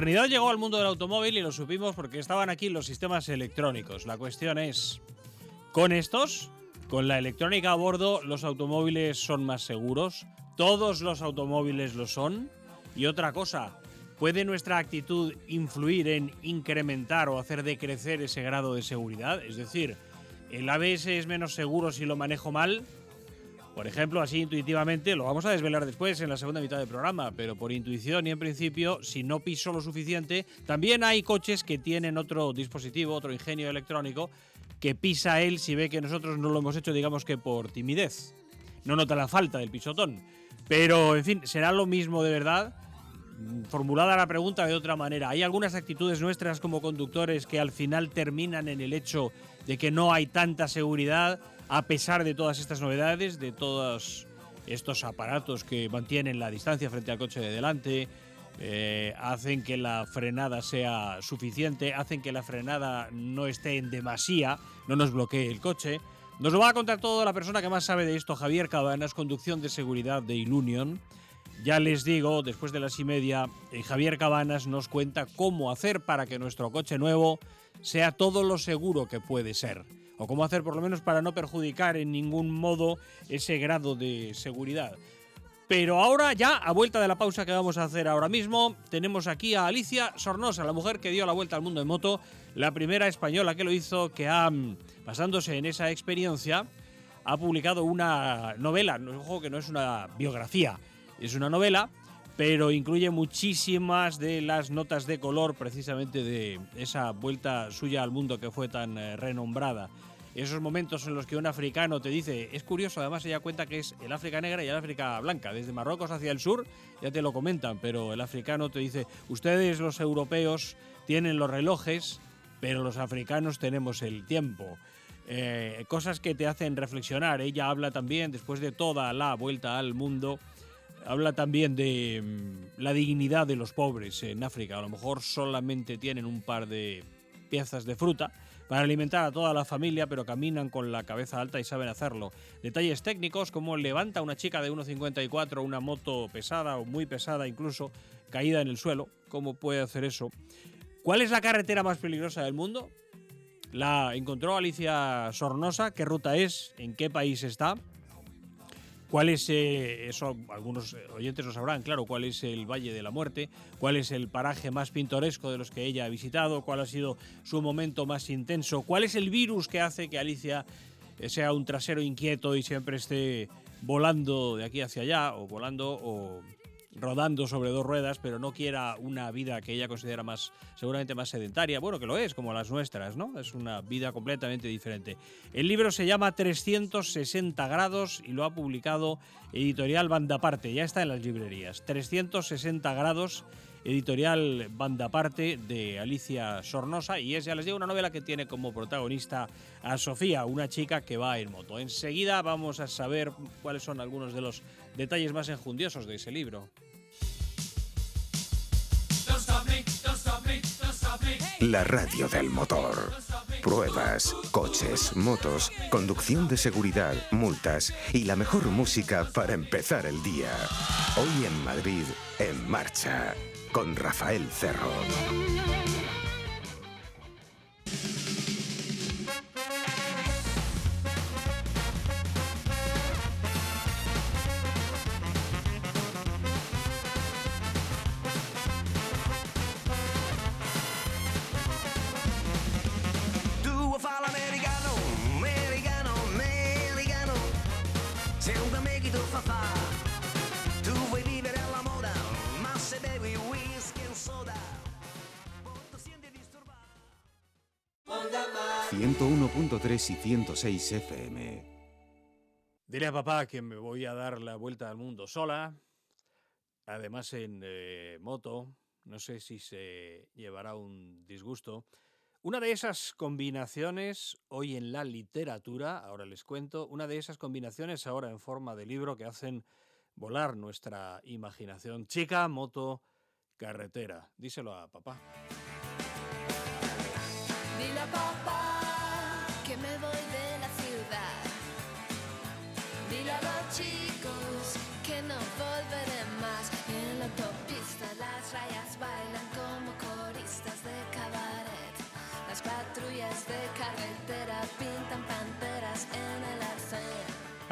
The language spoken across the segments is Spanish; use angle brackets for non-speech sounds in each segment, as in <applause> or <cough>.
Modernidad llegó al mundo del automóvil y lo supimos porque estaban aquí los sistemas electrónicos. La cuestión es, ¿con estos? Con la electrónica a bordo, los automóviles son más seguros. Todos los automóviles lo son. Y otra cosa, ¿puede nuestra actitud influir en incrementar o hacer decrecer ese grado de seguridad? Es decir, ¿el ABS es menos seguro si lo manejo mal? Por ejemplo, así intuitivamente, lo vamos a desvelar después en la segunda mitad del programa, pero por intuición y en principio, si no piso lo suficiente, también hay coches que tienen otro dispositivo, otro ingenio electrónico, que pisa él si ve que nosotros no lo hemos hecho, digamos que por timidez. No nota la falta del pisotón. Pero, en fin, será lo mismo de verdad. Formulada la pregunta de otra manera, ¿hay algunas actitudes nuestras como conductores que al final terminan en el hecho de que no hay tanta seguridad? A pesar de todas estas novedades, de todos estos aparatos que mantienen la distancia frente al coche de delante, eh, hacen que la frenada sea suficiente, hacen que la frenada no esté en demasía, no nos bloquee el coche. Nos lo va a contar todo la persona que más sabe de esto, Javier Cabanas, conducción de seguridad de Ilunion. Ya les digo, después de las y media, eh, Javier Cabanas nos cuenta cómo hacer para que nuestro coche nuevo sea todo lo seguro que puede ser. O cómo hacer por lo menos para no perjudicar en ningún modo ese grado de seguridad. Pero ahora ya, a vuelta de la pausa que vamos a hacer ahora mismo, tenemos aquí a Alicia Sornosa, la mujer que dio la vuelta al mundo en moto, la primera española que lo hizo, que ha, basándose en esa experiencia, ha publicado una novela, ojo que no es una biografía, es una novela, pero incluye muchísimas de las notas de color precisamente de esa vuelta suya al mundo que fue tan eh, renombrada esos momentos en los que un africano te dice, es curioso, además ella cuenta que es el África negra y el África blanca, desde Marruecos hacia el sur, ya te lo comentan, pero el africano te dice, ustedes los europeos tienen los relojes, pero los africanos tenemos el tiempo. Eh, cosas que te hacen reflexionar. Ella habla también, después de toda la vuelta al mundo, habla también de mm, la dignidad de los pobres en África. A lo mejor solamente tienen un par de piezas de fruta para alimentar a toda la familia, pero caminan con la cabeza alta y saben hacerlo. Detalles técnicos como levanta una chica de 1,54 una moto pesada o muy pesada incluso, caída en el suelo, cómo puede hacer eso. ¿Cuál es la carretera más peligrosa del mundo? La encontró Alicia Sornosa, qué ruta es, en qué país está. ¿Cuál es, eh, eso algunos oyentes lo sabrán, claro, cuál es el Valle de la Muerte, cuál es el paraje más pintoresco de los que ella ha visitado, cuál ha sido su momento más intenso, cuál es el virus que hace que Alicia eh, sea un trasero inquieto y siempre esté volando de aquí hacia allá, o volando, o rodando sobre dos ruedas, pero no quiera una vida que ella considera más, seguramente más sedentaria. Bueno, que lo es, como las nuestras, ¿no? Es una vida completamente diferente. El libro se llama 360 grados y lo ha publicado Editorial Bandaparte. Ya está en las librerías. 360 grados editorial Bandaparte de Alicia Sornosa y es, ya les digo, una novela que tiene como protagonista a Sofía, una chica que va en moto. Enseguida vamos a saber cuáles son algunos de los detalles más enjundiosos de ese libro. La radio del motor. Pruebas, coches, motos, conducción de seguridad, multas y la mejor música para empezar el día. Hoy en Madrid, en marcha con Rafael Cerro. 101.3 y 106 FM. Dile a papá que me voy a dar la vuelta al mundo sola. además en eh, moto, no sé si se llevará un disgusto. Una de esas combinaciones hoy en la literatura, ahora les cuento, una de esas combinaciones ahora en forma de libro que hacen volar nuestra imaginación. Chica, moto, carretera. Díselo a papá. Dile a papá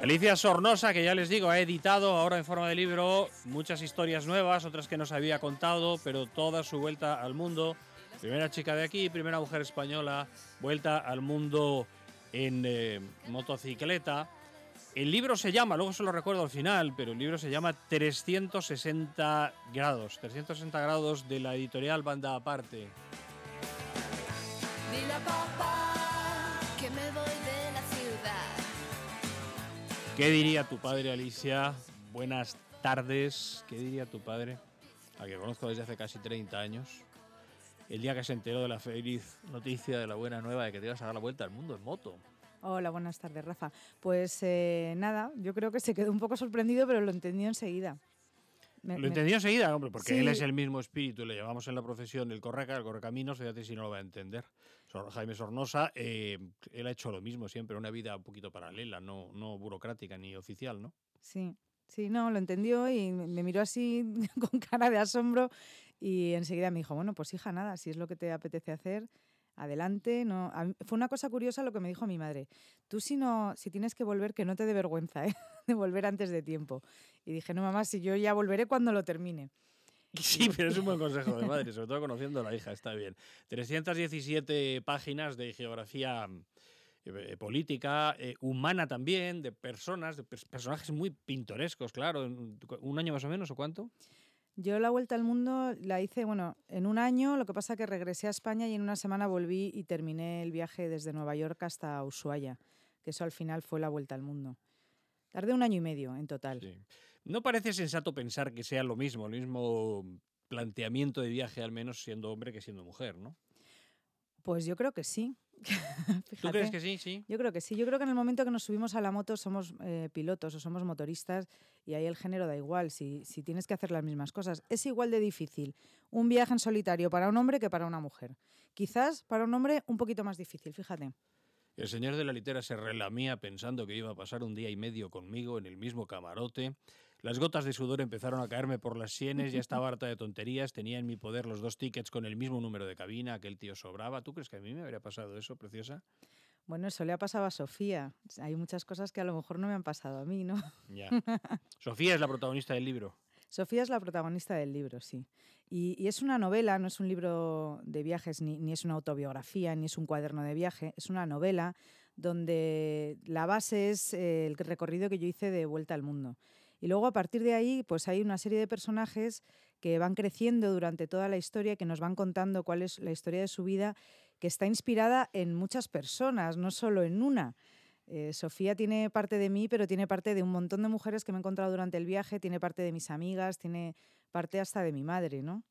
Alicia Sornosa, que ya les digo, ha editado ahora en forma de libro muchas historias nuevas, otras que nos había contado, pero toda su vuelta al mundo. Primera chica de aquí, primera mujer española, vuelta al mundo en eh, motocicleta. El libro se llama, luego se lo recuerdo al final, pero el libro se llama 360 grados, 360 grados de la editorial Banda Aparte. ¿Qué diría tu padre, Alicia? Buenas tardes. ¿Qué diría tu padre? A que conozco desde hace casi 30 años. El día que se enteró de la feliz noticia, de la buena nueva de que te ibas a dar la vuelta al mundo en moto. Hola, buenas tardes, Rafa. Pues eh, nada, yo creo que se quedó un poco sorprendido, pero lo entendió enseguida. Me- Lo me- entendió enseguida, hombre, porque Sí. él es el mismo espíritu, le llevamos en la profesión el correca, el correcaminos, fíjate si no lo va a entender. Jaime Sornosa, eh, él ha hecho lo mismo siempre, una vida un poquito paralela, no, no burocrática ni oficial, ¿no? Sí, sí, no, lo entendió y me miró así <laughs> con cara de asombro y enseguida me dijo, bueno, pues hija, nada, si es lo que te apetece hacer, adelante. No. Fue una cosa curiosa lo que me dijo mi madre. Tú si no, si tienes que volver, que no te dé vergüenza, ¿eh? <laughs> de volver antes de tiempo. Y dije, no, mamá, si yo ya volveré cuando lo termine. Sí, <laughs> pero es un buen consejo de madre, sobre todo conociendo a la hija, está bien. 317 páginas de geografía eh, política, eh, humana también, de personas, de pers- personajes muy pintorescos, claro. ¿Un año más o menos o cuánto? Yo la vuelta al mundo la hice, bueno, en un año, lo que pasa que regresé a España y en una semana volví y terminé el viaje desde Nueva York hasta Ushuaia, que eso al final fue la vuelta al mundo. Tardé un año y medio en total. Sí. No parece sensato pensar que sea lo mismo, el mismo planteamiento de viaje, al menos siendo hombre que siendo mujer, ¿no? Pues yo creo que sí. <laughs> ¿Tú crees que sí? Sí. Yo creo que sí. Yo creo que en el momento que nos subimos a la moto somos eh, pilotos o somos motoristas y ahí el género da igual, si, si tienes que hacer las mismas cosas. Es igual de difícil un viaje en solitario para un hombre que para una mujer. Quizás para un hombre un poquito más difícil, fíjate. El señor de la litera se relamía pensando que iba a pasar un día y medio conmigo en el mismo camarote. Las gotas de sudor empezaron a caerme por las sienes, ya <laughs> estaba harta de tonterías, tenía en mi poder los dos tickets con el mismo número de cabina, aquel tío sobraba. ¿Tú crees que a mí me habría pasado eso, preciosa? Bueno, eso le ha pasado a Sofía. Hay muchas cosas que a lo mejor no me han pasado a mí, ¿no? Ya. Sofía es la protagonista del libro. Sofía es la protagonista del libro, sí. Y, y es una novela, no es un libro de viajes, ni, ni es una autobiografía, ni es un cuaderno de viaje, es una novela donde la base es eh, el recorrido que yo hice de vuelta al mundo. Y luego a partir de ahí, pues hay una serie de personajes que van creciendo durante toda la historia, que nos van contando cuál es la historia de su vida, que está inspirada en muchas personas, no solo en una. Eh, Sofía tiene parte de mí, pero tiene parte de un montón de mujeres que me he encontrado durante el viaje, tiene parte de mis amigas, tiene parte hasta de mi madre, ¿no?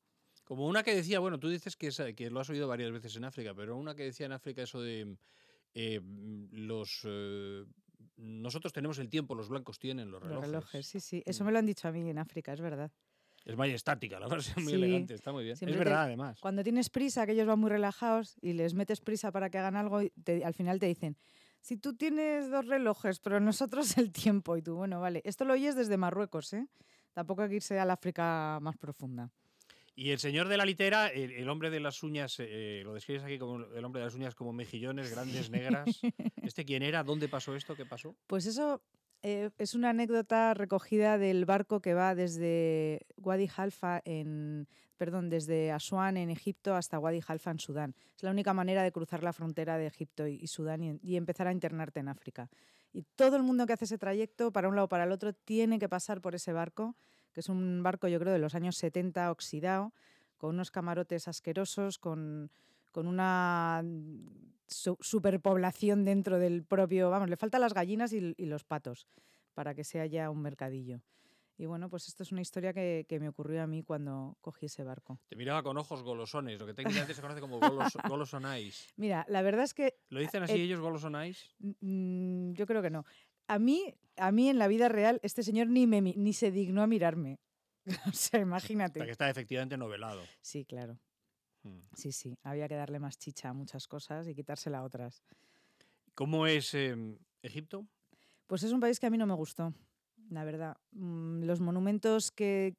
Como una que decía, bueno, tú dices que, lo has oído varias veces en África, pero una que decía en África eso de eh, los... eh, nosotros tenemos el tiempo, los blancos tienen los Los relojes. relojes, sí, sí. Eso Mm. me lo han dicho a mí en África, es verdad. Es majestática, la frase es muy Sí, elegante, está muy bien. Es te- verdad, además. Cuando tienes prisa, que ellos van muy relajados y les metes prisa para que hagan algo, te- al final te dicen, si tú tienes dos relojes, pero nosotros el tiempo, y tú, bueno, vale, esto lo oyes desde Marruecos, ¿eh? Tampoco hay que irse al África más profunda. Y el señor de la litera, el, el hombre de las uñas, eh, lo describes aquí como el hombre de las uñas como mejillones, grandes, negras. <laughs> ¿Este quién era? ¿Dónde pasó esto? ¿Qué pasó? Pues eso eh, es una anécdota recogida del barco que va desde Wadi Halfa en, perdón, desde Asuán en Egipto hasta Wadi Halfa en Sudán. Es la única manera de cruzar la frontera de Egipto y, y Sudán y, y empezar a internarte en África. Y todo el mundo que hace ese trayecto, para un lado o para el otro, tiene que pasar por ese barco, que es un barco, yo creo, de los años 70 oxidado, con unos camarotes asquerosos, con, con una su- superpoblación dentro del propio, vamos, le faltan las gallinas y, y los patos para que sea ya un mercadillo. Y bueno, pues esto es una historia que, que me ocurrió a mí cuando cogí ese barco. Te miraba con ojos golosones, lo que técnicamente se conoce como golos, <laughs> golosonais. Mira, la verdad es que ¿Lo dicen así Eh, ellos, golosonais? mm, yo creo que no. A mí, a mí en la vida real, este señor ni, me, ni se dignó a mirarme. <laughs> o sea, imagínate. que está efectivamente novelado. Sí, claro. Mm. Sí, sí. Había que darle más chicha a muchas cosas y quitársela a otras. ¿Cómo es em, Egipto? Pues es un país que a mí no me gustó, la verdad. Mm, Los monumentos que,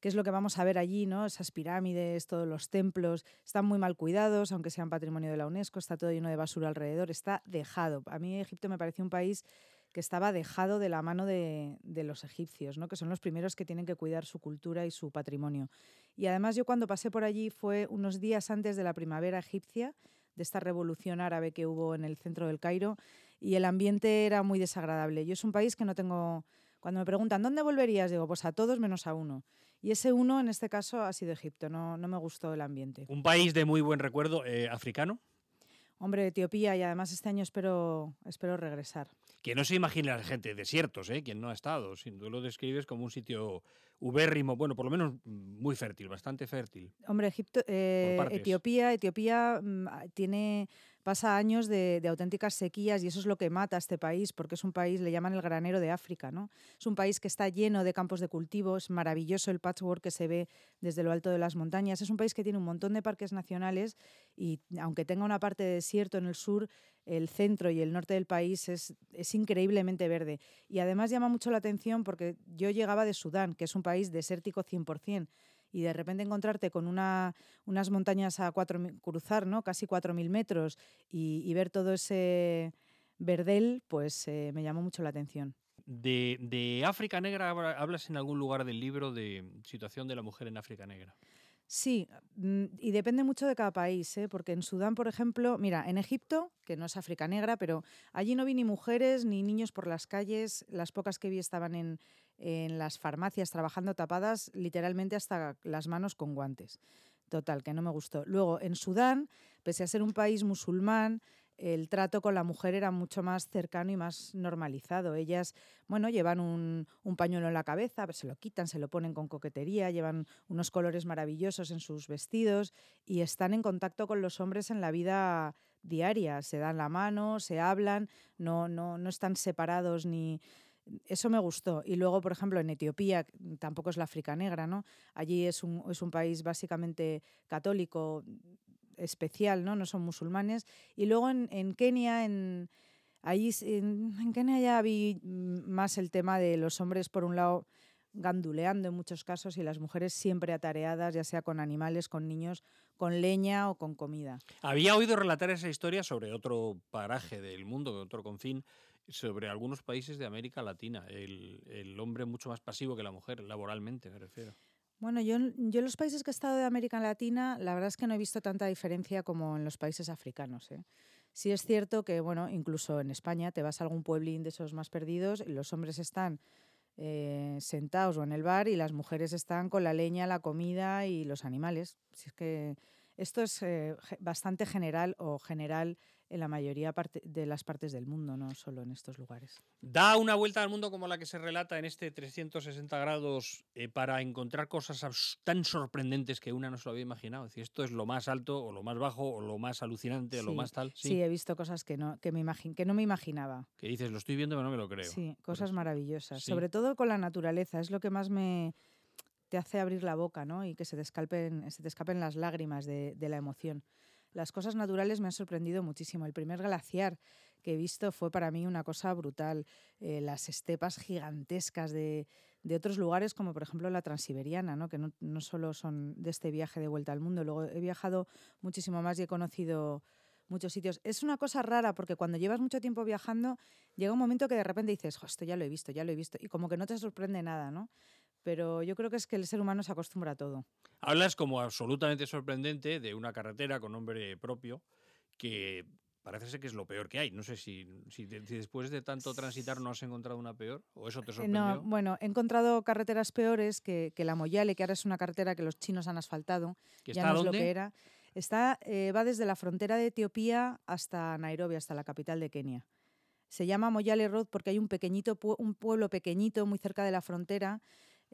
que es lo que vamos a ver allí, ¿no? Esas pirámides, todos los templos, están muy mal cuidados, aunque sean patrimonio de la UNESCO, está todo lleno de basura alrededor, está dejado. A mí Egipto me pareció un país que estaba dejado de la mano de, de los egipcios, ¿no? que son los primeros que tienen que cuidar su cultura y su patrimonio. Y además yo cuando pasé por allí fue unos días antes de la primavera egipcia, de esta revolución árabe que hubo en el centro del Cairo, y el ambiente era muy desagradable. Yo es un país que no tengo... Cuando me preguntan, ¿dónde volverías? Digo, pues a todos menos a uno. Y ese uno, en este caso, ha sido Egipto. No, no me gustó el ambiente. Un país de muy buen recuerdo, eh, africano, Hombre, Etiopía, y además este año espero, espero regresar. Que no se imagina la gente desiertos, ¿eh? quien no ha estado. Si tú lo describes como un sitio ubérrimo, bueno, por lo menos mm, muy fértil, bastante fértil. Hombre, Egipto, eh. Etiopía, Etiopía mm, a- tiene pasa años de, auténticas sequías y eso es lo que mata a este país, porque es un país, le llaman el granero de África, ¿no? Es un país que está lleno de campos de cultivo, es maravilloso el patchwork que se ve desde lo alto de las montañas. Es un país que tiene un montón de parques nacionales y aunque tenga una parte de desierto en el sur, el centro y el norte del país es, es increíblemente verde. Y además llama mucho la atención porque yo llegaba de Sudán, que es un país desértico 100%, y de repente encontrarte con una, unas montañas a cuatro, cruzar, ¿no? casi 4.000 metros, y, y ver todo ese verdel, pues eh, me llamó mucho la atención. De, de África Negra habla- hablas en algún lugar del libro de situación de la mujer en África Negra. Sí, mm, y depende mucho de cada país, ¿eh? porque en Sudán, por ejemplo, mira, en Egipto, que no es África Negra, pero allí no vi ni mujeres ni niños por las calles, las pocas que vi estaban en, en las farmacias trabajando tapadas literalmente hasta las manos con guantes. Total, que no me gustó. Luego, en Sudán, pese a ser un país musulmán, el trato con la mujer era mucho más cercano y más normalizado. Ellas, bueno, llevan un, pañuelo en la cabeza, se lo quitan, se lo ponen con coquetería, llevan unos colores maravillosos en sus vestidos y están en contacto con los hombres en la vida diaria. Se dan la mano, se hablan, no, no, no están separados ni... Eso me gustó. Y luego, por ejemplo, en Etiopía, tampoco es la África Negra, ¿no? Allí es un, es un país básicamente católico especial, ¿no? No son musulmanes. Y luego en, en Kenia, en, allí, en, en Kenia ya vi mm, más el tema de los hombres, por un lado, ganduleando en muchos casos y las mujeres siempre atareadas, ya sea con animales, con niños, con leña o con comida. Había oído relatar esa historia sobre otro paraje del mundo, otro confín, sobre algunos países de América Latina. El, el hombre mucho más pasivo que la mujer, laboralmente me refiero. Bueno, yo, yo en los países que he estado de América Latina, la verdad es que no he visto tanta diferencia como en los países africanos. ¿eh? Sí es cierto que, bueno, incluso en España te vas a algún pueblín de esos más perdidos y los hombres están eh, sentados o en el bar y las mujeres están con la leña, la comida y los animales. Si es que esto es eh, bastante general o general en la mayoría de las partes del mundo, no solo en estos lugares. Da una vuelta al mundo como la que se relata en este 360 grados eh, para encontrar cosas tan sorprendentes que una no se lo había imaginado. Es decir, esto es lo más alto o lo más bajo o lo más alucinante o lo más tal. Sí, Sí. he visto cosas que no, que me imagin- que no me imaginaba. Que dices, lo estoy viendo pero no me lo creo. Sí, cosas maravillosas. Sí. Sobre todo con la naturaleza, es lo que más me te hace abrir la boca, ¿no? Y que se te escapen, se te escapen las lágrimas de, de la emoción. Las cosas naturales me han sorprendido muchísimo. El primer glaciar que he visto fue para mí una cosa brutal. Eh, las estepas gigantescas de, de otros lugares, como por ejemplo la transiberiana, ¿no? que no, solo son de este viaje de vuelta al mundo. Luego he viajado muchísimo más y he conocido muchos sitios. Es una cosa rara porque cuando llevas mucho tiempo viajando, llega un momento que de repente dices, "Jo, esto ya lo he visto, ya lo he visto, y como que no te sorprende nada, ¿no? Pero yo creo que es que el ser humano se acostumbra a todo. Hablas como absolutamente sorprendente de una carretera con nombre propio que parece ser que es lo peor que hay. No sé si, si, si después de tanto transitar no has encontrado una peor o eso te Eh, sorprendió. No, bueno, he encontrado carreteras peores que, que la Moyale, que ahora es una carretera que los chinos han asfaltado. ¿Que ya está no es lo dónde? que era. Está, eh, va desde la frontera de Etiopía hasta Nairobi, hasta la capital de Kenia. Se llama Moyale Road porque hay un pequeñito un pueblo pequeñito muy cerca de la frontera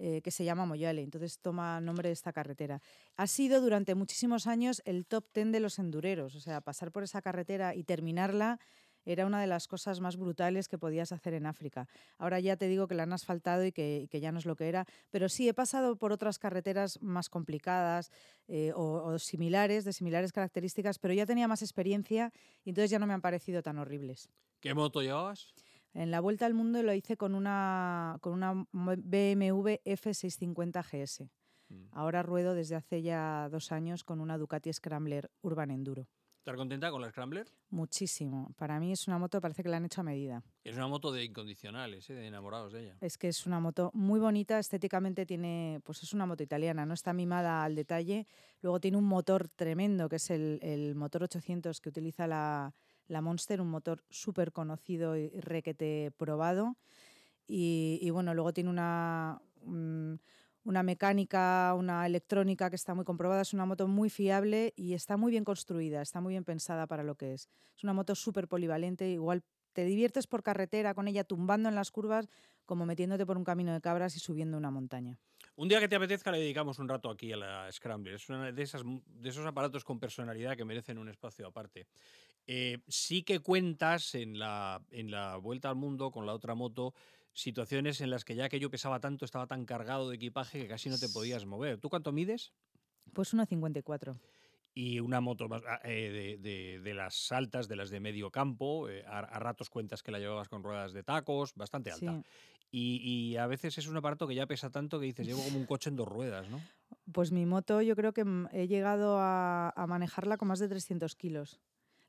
eh, que se llama Moyale, entonces toma nombre de esta carretera. Ha sido durante muchísimos años el top ten de los endureros, o sea, pasar por esa carretera y terminarla era una de las cosas más brutales que podías hacer en África. Ahora ya te digo que la han asfaltado y que, ya no es lo que era, pero sí he pasado por otras carreteras más complicadas eh, o, o similares, de similares características, pero ya tenía más experiencia y entonces ya no me han parecido tan horribles. ¿Qué moto llevabas? En la vuelta al mundo lo hice con una, con una BMW F650 GS. Mm. Ahora ruedo desde hace ya dos años con una Ducati Scrambler Urban Enduro. ¿Estás contenta con la Scrambler? Muchísimo. Para mí es una moto, parece que la han hecho a medida. Es una moto de incondicionales, ¿eh? de enamorados de ella. Es que es una moto muy bonita, estéticamente tiene, pues es una moto italiana, no está mimada al detalle. Luego tiene un motor tremendo, que es el, el motor 800 que utiliza la, la Monster, un motor súper conocido y requete probado. Y, bueno, luego tiene una, mm, una mecánica, una electrónica que está muy comprobada. Es una moto muy fiable y está muy bien construida, está muy bien pensada para lo que es. Es una moto súper polivalente, igual te diviertes por carretera con ella tumbando en las curvas como metiéndote por un camino de cabras y subiendo una montaña. Un día que te apetezca le dedicamos un rato aquí a la Scrambler. Es una de, de esos aparatos con personalidad que merecen un espacio aparte. Eh, sí que cuentas en la, en la vuelta al mundo con la otra moto situaciones en las que ya aquello pesaba tanto, estaba tan cargado de equipaje que casi no te podías mover. ¿Tú cuánto mides? Pues 1,54. y una moto más, ah, eh, de, de- de las altas, de las de medio campo. eh, a, a ratos cuentas que la llevabas con ruedas de tacos, bastante alta. Sí. Y, y a veces es un aparato que ya pesa tanto que dices, llevo como un coche en dos ruedas, ¿no? Pues mi moto yo creo que mm, he llegado a, a manejarla con más de 300 kilos.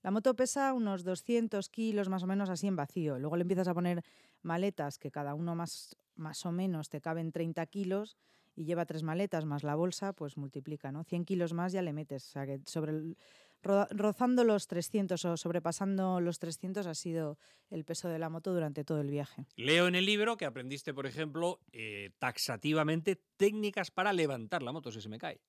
La moto pesa unos 200 kilos más o menos así en vacío. Luego le empiezas a poner maletas que cada uno más, más o menos te caben 30 kilos y lleva tres maletas más la bolsa, pues multiplica, ¿no? 100 kilos más ya le metes. O sea que sobre el- ro- rozando los 300 o sobrepasando los 300 ha sido el peso de la moto durante todo el viaje. Leo en el libro que aprendiste, por ejemplo, eh, taxativamente técnicas para levantar la moto si se me cae.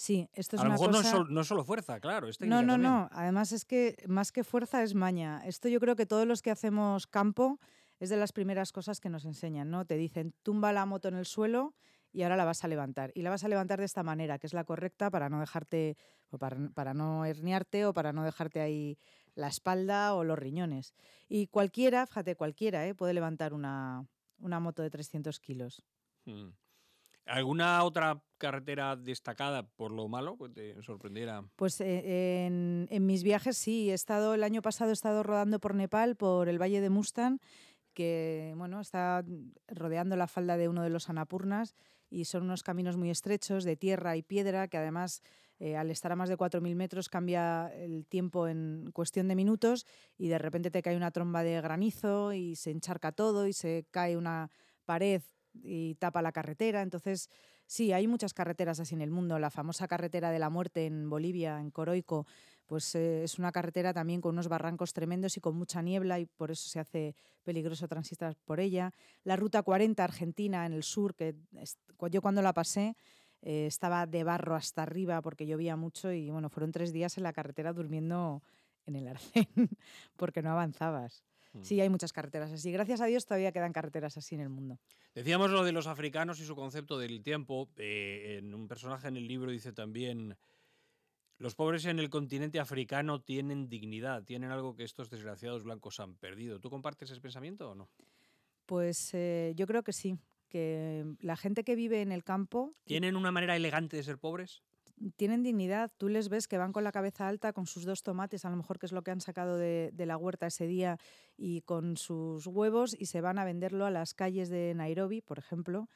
Sí, esto es a lo una mejor no, es cosa... sol- no es solo fuerza, claro. Es No, no, también. no. Además es que más que fuerza es maña. Esto yo creo que todos los que hacemos campo es de las primeras cosas que nos enseñan, ¿no? Te dicen, tumba la moto en el suelo y ahora la vas a levantar. Y la vas a levantar de esta manera, que es la correcta para no dejarte, o para, para no herniarte o para no dejarte ahí la espalda o los riñones. Y cualquiera, fíjate, cualquiera, ¿eh? puede levantar una, una moto de 300 kilos. Mm. ¿Alguna otra carretera destacada por lo malo que te sorprendiera? Pues eh, en, en mis viajes sí, he estado el año pasado he estado rodando por Nepal, por el Valle de Mustang, que bueno, está rodeando la falda de uno de los Anapurnas y son unos caminos muy estrechos de tierra y piedra que además eh, al estar a más de 4.000 metros cambia el tiempo en cuestión de minutos y de repente te cae una tromba de granizo y se encharca todo y se cae una pared y tapa la carretera. Entonces, sí, hay muchas carreteras así en el mundo. La famosa carretera de la muerte en Bolivia, en Coroico, pues eh, es una carretera también con unos barrancos tremendos y con mucha niebla y por eso se hace peligroso transitar por ella. La Ruta 40 Argentina en el sur, que yo cuando la pasé eh, estaba de barro hasta arriba porque llovía mucho y bueno, fueron tres días en la carretera durmiendo en el arcén <laughs> porque no avanzabas. Mm. Sí, hay muchas carreteras así. Gracias a Dios todavía quedan carreteras así en el mundo. Decíamos lo de los africanos y su concepto del tiempo. eh, en un personaje en el libro dice también, los pobres en el continente africano tienen dignidad, tienen algo que estos desgraciados blancos han perdido. ¿Tú compartes ese pensamiento o no? Pues eh, yo creo que sí, que la gente que vive en el campo ¿Tienen una manera elegante de ser pobres? Tienen dignidad. Tú les ves que van con la cabeza alta, con sus dos tomates, a lo mejor que es lo que han sacado de, la huerta ese día, y con sus huevos y se van a venderlo a las calles de Nairobi, por ejemplo.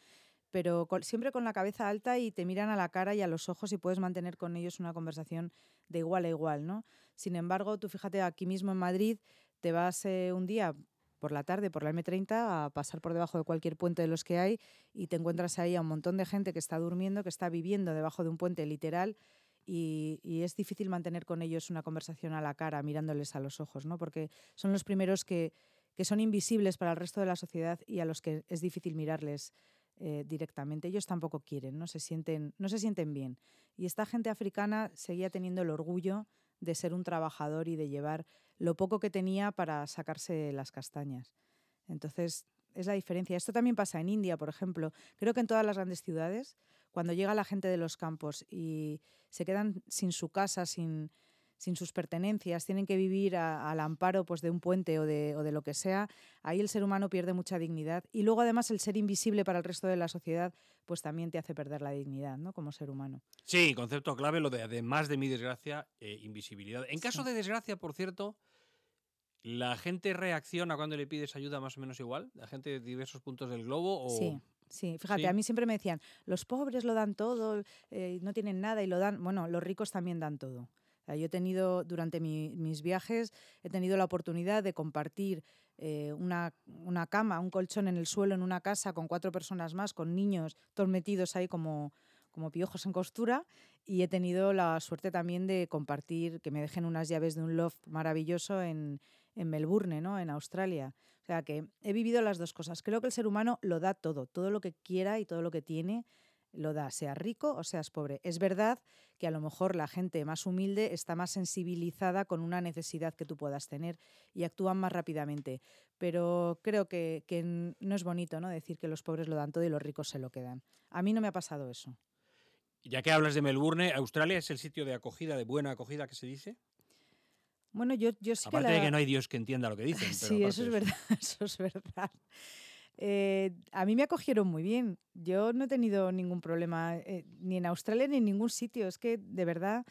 Pero siempre con la cabeza alta y te miran a la cara y a los ojos y puedes mantener con ellos una conversación de igual a igual, ¿no? Sin embargo, tú fíjate, aquí mismo en Madrid te vas eh, un día por la tarde por la M30 a pasar por debajo de cualquier puente de los que hay y te encuentras ahí a un montón de gente que está durmiendo, que está viviendo debajo de un puente literal y, es difícil mantener con ellos una conversación a la cara, mirándoles a los ojos, ¿no? Porque son los primeros que, que son invisibles para el resto de la sociedad y a los que es difícil mirarles eh, directamente. Ellos tampoco quieren, ¿no? Se sienten, no se sienten bien. Y esta gente africana seguía teniendo el orgullo de ser un trabajador y de llevar lo poco que tenía para sacarse las castañas. Entonces, es la diferencia. Esto también pasa en India, por ejemplo. Creo que en todas las grandes ciudades, cuando llega la gente de los campos y se quedan sin su casa, sin, sin sus pertenencias, tienen que vivir a- al amparo pues, de un puente o de, o de lo que sea, ahí el ser humano pierde mucha dignidad. Y luego además el ser invisible para el resto de la sociedad pues también te hace perder la dignidad ¿no? como ser humano. Sí, concepto clave, lo de además de mi desgracia, eh, invisibilidad. En caso Sí. de desgracia, por cierto, ¿la gente reacciona cuando le pides ayuda más o menos igual? ¿La gente de diversos puntos del globo? O... Sí. Sí, fíjate, Sí. a mí siempre me decían, los pobres lo dan todo, eh, no tienen nada y lo dan, bueno, los ricos también dan todo. O sea, yo he tenido, durante mi- mis viajes, he tenido la oportunidad de compartir eh, una, una cama, un colchón en el suelo en una casa con cuatro personas más, con niños, todos metidos ahí como, como piojos en costura. Y he tenido la suerte también de compartir, que me dejen unas llaves de un loft maravilloso en, en Melbourne, ¿no? en Australia. O sea que he vivido las dos cosas. Creo que el ser humano lo da todo, todo lo que quiera y todo lo que tiene lo da, sea rico o seas pobre. Es verdad que a lo mejor la gente más humilde está más sensibilizada con una necesidad que tú puedas tener y actúan más rápidamente. Pero creo que, que no es bonito ¿no? decir que los pobres lo dan todo y los ricos se lo quedan. A mí no me ha pasado eso. Ya que hablas de Melbourne, ¿Australia es el sitio de acogida, de buena acogida que se dice? Bueno, yo, yo sí Aparte que, de que no hay Dios que entienda lo que dicen. pero Sí, eso es verdad, <laughs> eso es verdad. Eh, a mí me acogieron muy bien. Yo no he tenido ningún problema eh, ni en Australia ni en ningún sitio. Es que de verdad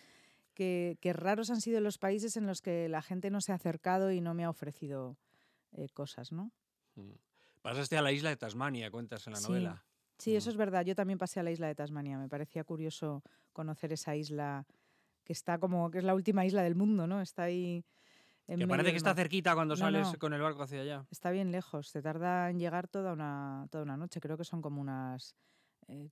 que, que raros han sido los países en los que la gente no se ha acercado y no me ha ofrecido eh, cosas, ¿no? Mm. Pasaste a la isla de Tasmania, cuentas en la Sí. novela. Sí, eso Mm. es verdad. Yo también pasé a la isla de Tasmania. Me parecía curioso conocer esa isla que está como que es la última isla del mundo, ¿no? Está ahí. En Que parece que está cerquita cuando No, sales no. con el barco hacia allá. Está bien lejos, te tarda en llegar toda una, toda una noche, creo que son como unas eh,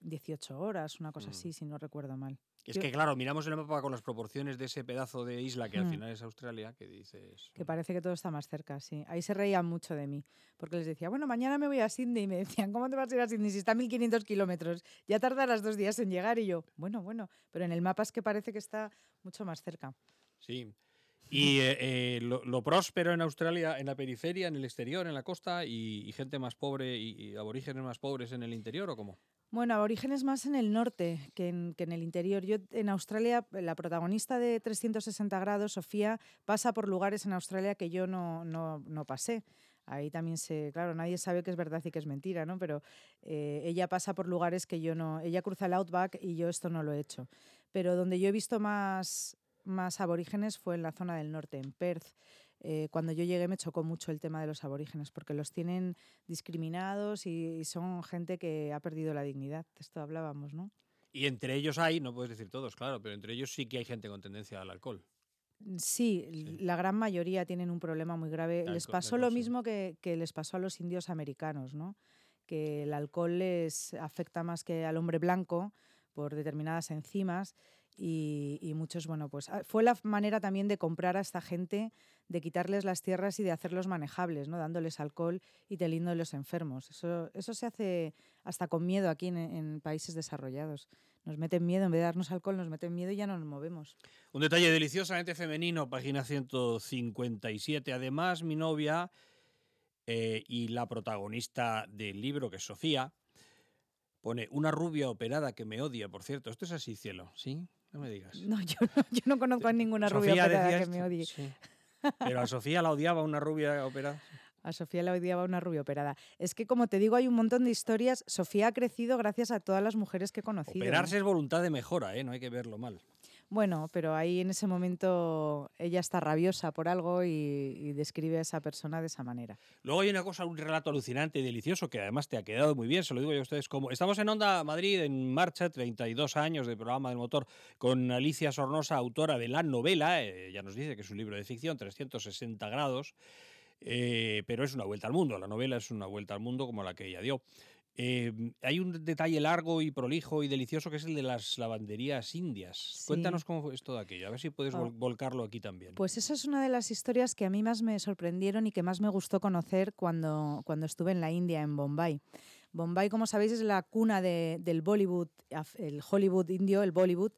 18 horas, una cosa Mm. así, si no recuerdo mal. Es Yo- que, claro, miramos el mapa con las proporciones de ese pedazo de isla que al Mm. final es Australia, que dices. Que parece que todo está más cerca, sí. Ahí se reían mucho de mí, porque les decía, bueno, mañana me voy a Sydney, y me decían, ¿cómo te vas a ir a Sydney si está a 1500 kilómetros? Ya tardarás dos días en llegar, y yo, bueno, bueno, pero en el mapa es que parece que está mucho más cerca. Sí. Y eh, eh, lo, lo próspero en Australia, en la periferia, en el exterior, en la costa, y, y gente más pobre y, y aborígenes más pobres en el interior, ¿o cómo? Bueno, aborígenes más en el norte que en, que en el interior. Yo en Australia, la protagonista de 360 grados, Sofía, pasa por lugares en Australia que yo no, no, no pasé. Ahí también se, claro, nadie sabe qué es verdad y qué es mentira, ¿no? Pero eh, ella pasa por lugares que yo no, ella cruza el outback y yo esto no lo he hecho. Pero donde yo he visto más, más aborígenes fue en la zona del norte, en Perth. Eh, cuando yo llegué me chocó mucho el tema de los aborígenes, porque los tienen discriminados y, y son gente que ha perdido la dignidad. De esto hablábamos, ¿no? Y entre ellos hay, no puedes decir todos, claro, pero entre ellos sí que hay gente con tendencia al alcohol. Sí, l- la gran mayoría tienen un problema muy grave. De les pasó lo alcohol, sí. mismo que, que les pasó a los indios americanos, ¿no? Que el alcohol les afecta más que al hombre blanco por determinadas enzimas y, muchos, bueno, pues ah, fue la manera también de comprar a esta gente, de quitarles las tierras y de hacerlos manejables, ¿no? Dándoles alcohol y teniéndolos enfermos. Eso, eso se hace hasta con miedo aquí en, en países desarrollados. Nos meten miedo, en vez de darnos alcohol, nos meten miedo y ya no nos movemos. Un detalle deliciosamente femenino, página 157. Además, mi novia eh, y la protagonista del libro, que es Sofía, pone una rubia operada que me odia, por cierto. Esto es así, cielo, ¿sí? No me digas. No, yo no, yo no conozco a ninguna rubia operada que me odie. sí. Pero a Sofía la odiaba una rubia operada. A Sofía la odiaba una rubia operada. Es que, como te digo, hay un montón de historias. Sofía ha crecido gracias a todas las mujeres que he conocido. ¿no? Operarse es voluntad de mejora, ¿eh? No hay que verlo mal. Bueno, pero ahí en ese momento ella está rabiosa por algo y, describe a esa persona de esa manera. Luego hay una cosa, un relato alucinante y delicioso que además te ha quedado muy bien, se lo digo yo a ustedes como... Estamos en Onda Madrid, en marcha, 32 años de programa del motor, con Alicia Sornosa, autora de la novela, eh, ya nos dice que es un libro de ficción, 360 grados, eh, pero es una vuelta al mundo, la novela es una vuelta al mundo como la que ella dio. Eh, hay un detalle largo y prolijo y delicioso que es el de las lavanderías indias. Sí. Cuéntanos cómo fue esto de aquello, a ver si puedes vol- volcarlo aquí también. Pues esa es una de las historias que a mí más me sorprendieron y que más me gustó conocer cuando, cuando estuve en la India, en Bombay. Bombay, como sabéis, es la cuna de- del Bollywood, el Hollywood indio, el Bollywood,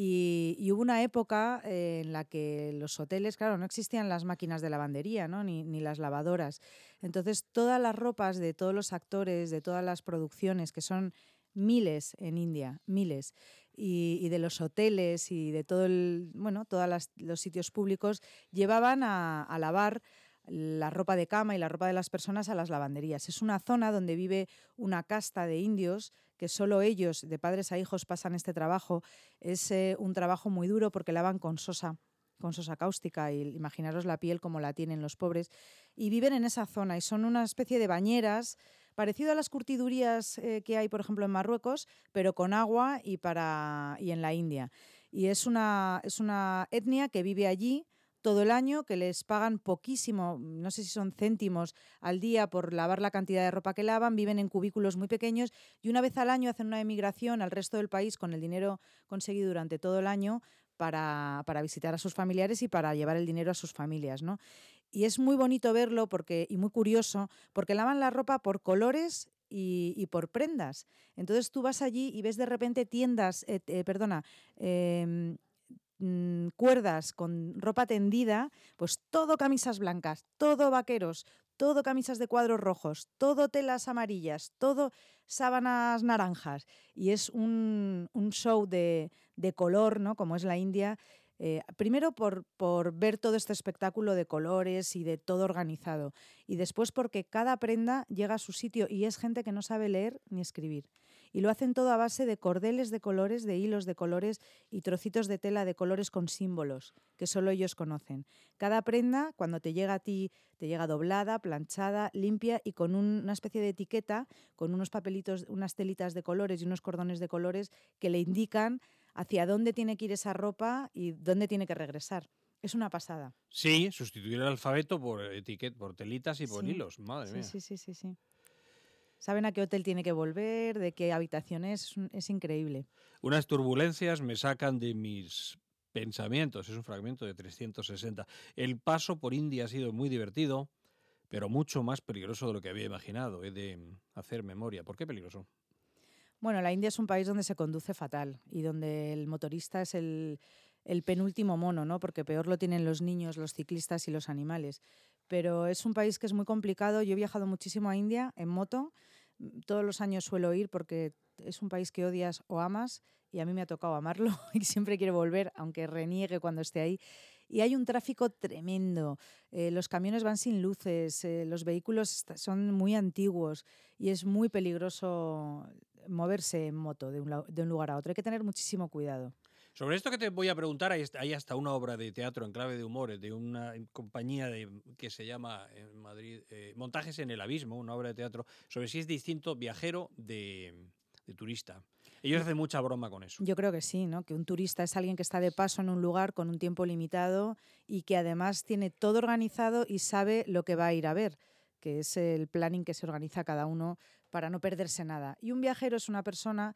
Y, hubo una época eh, en la que los hoteles, claro, no existían las máquinas de lavandería, ¿no? ni, las lavadoras. Entonces, todas las ropas de todos los actores, de todas las producciones, que son miles en India, miles, y, de los hoteles y de todo el, bueno, todos los sitios públicos, llevaban a lavar la ropa de cama y la ropa de las personas a las lavanderías. Es una zona donde vive una casta de indios que solo ellos, de padres a hijos, pasan este trabajo. Es eh, un trabajo muy duro porque lavan con sosa con sosa cáustica y imaginaros la piel como la tienen los pobres y viven en esa zona y son una especie de bañeras parecido a las curtidurías eh, que hay por ejemplo en Marruecos pero con agua y para y en la India y es una es una etnia que vive allí todo el año, que les pagan poquísimo, no sé si son céntimos al día por lavar la cantidad de ropa que lavan, viven en cubículos muy pequeños y una vez al año hacen una emigración al resto del país con el dinero conseguido durante todo el año para, para visitar a sus familiares y para llevar el dinero a sus familias, ¿no? Y es muy bonito verlo porque, y muy curioso, porque lavan la ropa por colores y, por prendas. Entonces tú vas allí y ves de repente tiendas, eh, eh, perdona, eh, mmm, cuerdas con ropa tendida, pues todo camisas blancas, todo vaqueros, todo camisas de cuadros rojos, todo telas amarillas, todo sábanas naranjas. Y es un, un show de, de, color, ¿no? Como es la India. Eh, primero por, por ver todo este espectáculo de colores y de todo organizado. Y después porque cada prenda llega a su sitio y es gente que no sabe leer ni escribir y lo hacen todo a base de cordeles de colores, de hilos de colores y trocitos de tela de colores con símbolos que solo ellos conocen. Cada prenda, cuando te llega a ti, te llega doblada, planchada, limpia y con un, una especie de etiqueta, con unos papelitos, unas telitas de colores y unos cordones de colores que le indican hacia dónde tiene que ir esa ropa y dónde tiene que regresar. Es una pasada. Sí, sustituir el alfabeto por etiquet, por telitas y por Sí, hilos. Madre Sí, mía. sí, sí, sí, sí. Saben a qué hotel tiene que volver, de qué habitación es, increíble. Unas turbulencias me sacan de mis pensamientos. Es un fragmento de 360. El paso por India ha sido muy divertido, pero mucho más peligroso de lo que había imaginado. He de hacer memoria. ¿Por qué peligroso? Bueno, la India es un país donde se conduce fatal y donde el motorista es el, el penúltimo mono, ¿no? Porque peor lo tienen los niños, los ciclistas y los animales. Pero es un país que es muy complicado. Yo he viajado muchísimo a India en moto. Mm, Todos los años suelo ir porque es un país que odias o amas y a mí me ha tocado amarlo <laughs> y siempre quiero volver, aunque reniegue cuando esté ahí. Y hay un tráfico tremendo. Eh, los camiones van sin luces, eh, los vehículos son muy antiguos y es muy peligroso moverse en moto de un, de un lugar a otro. Hay que tener muchísimo cuidado. Sobre esto que te voy a preguntar, hay, hasta una obra de teatro en clave de humor de una compañía de, que se llama en Madrid eh, Montajes en el Abismo, una obra de teatro, sobre si es distinto viajero de, de turista. Ellos hacen mucha broma con eso. Yo creo que sí, ¿no? Que un turista es alguien que está de paso en un lugar con un tiempo limitado y que además tiene todo organizado y sabe lo que va a ir a ver, que es el planning que se organiza cada uno para no perderse nada. Y un viajero es una persona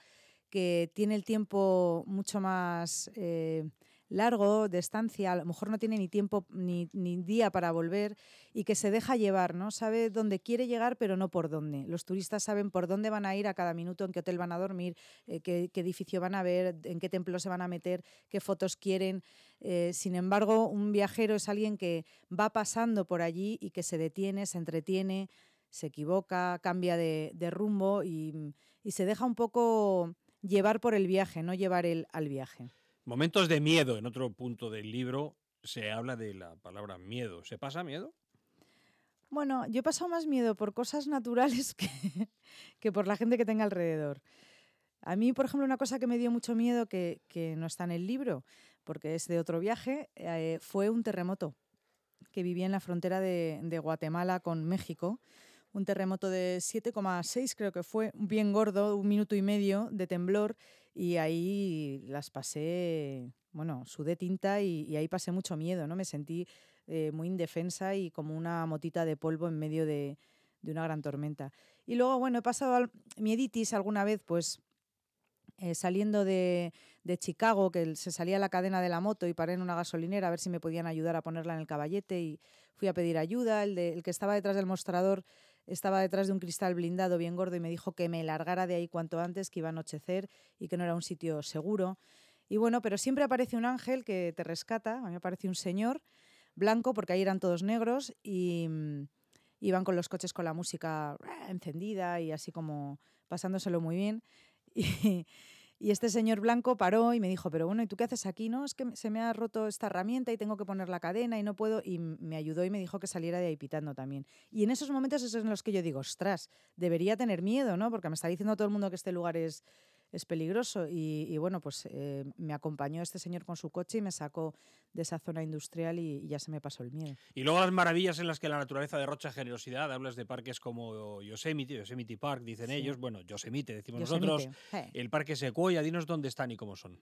que tiene el tiempo mucho más eh, largo de estancia, a lo mejor no tiene ni tiempo ni, ni día para volver y que se deja llevar, ¿no? Sabe dónde quiere llegar, pero no por dónde. Los turistas saben por dónde van a ir a cada minuto, en qué hotel van a dormir, eh, qué, edificio van a ver, en qué templo se van a meter, qué fotos quieren. Eh, sin embargo, un viajero es alguien que va pasando por allí y que se detiene, se entretiene, se equivoca, cambia de, de rumbo y, y se deja un poco llevar por el viaje, no llevar él al viaje. Momentos de miedo. En otro punto del libro se habla de la palabra miedo. ¿Se pasa miedo? Bueno, yo he pasado más miedo por cosas naturales <laughs> que, que por la gente que tenga alrededor. A mí, por ejemplo, una cosa que me dio mucho miedo, que, que no está en el libro, porque es de otro viaje, eh, fue un terremoto que vivía en la frontera de, de Guatemala con México. Un terremoto de 7,6 creo que fue, bien gordo, un minuto y medio de temblor y ahí las pasé, bueno, sudé tinta y, ahí pasé mucho miedo, ¿no? Me sentí eh, muy indefensa y como una motita de polvo en medio de, de una gran tormenta. Y luego, bueno, he pasado al, mieditis alguna vez, pues eh, saliendo de, de, Chicago, que se salía la cadena de la moto y paré en una gasolinera a ver si me podían ayudar a ponerla en el caballete y fui a pedir ayuda. El, de, el que estaba detrás del mostrador estaba detrás de un cristal blindado bien gordo y me dijo que me largara de ahí cuanto antes, que iba a anochecer y que no era un sitio seguro. Y bueno, pero siempre aparece un ángel que te rescata. A mí me aparece un señor blanco, porque ahí eran todos negros, y mm, iban con los coches con la música encendida y así como pasándoselo muy bien. <laughs> y este señor blanco paró y me dijo, pero bueno, ¿y tú qué haces aquí? No, es que se me ha roto esta herramienta y tengo que poner la cadena y no puedo. Y me ayudó y me dijo que saliera de ahí pitando también. Y en esos momentos esos en los que yo digo, ostras, debería tener miedo, ¿no? Porque me está diciendo todo el mundo que este lugar es, es peligroso. Y, y bueno, pues eh, me acompañó este señor con su coche y me sacó de esa zona industrial y, y ya se me pasó el miedo. Y luego las maravillas en las que la naturaleza derrocha generosidad. Hablas de parques como Yosemite, Yosemite Park, dicen Sí. ellos. Bueno, Yosemite, decimos Yosemite. nosotros. El parque Sequoia, dinos dónde están y cómo son.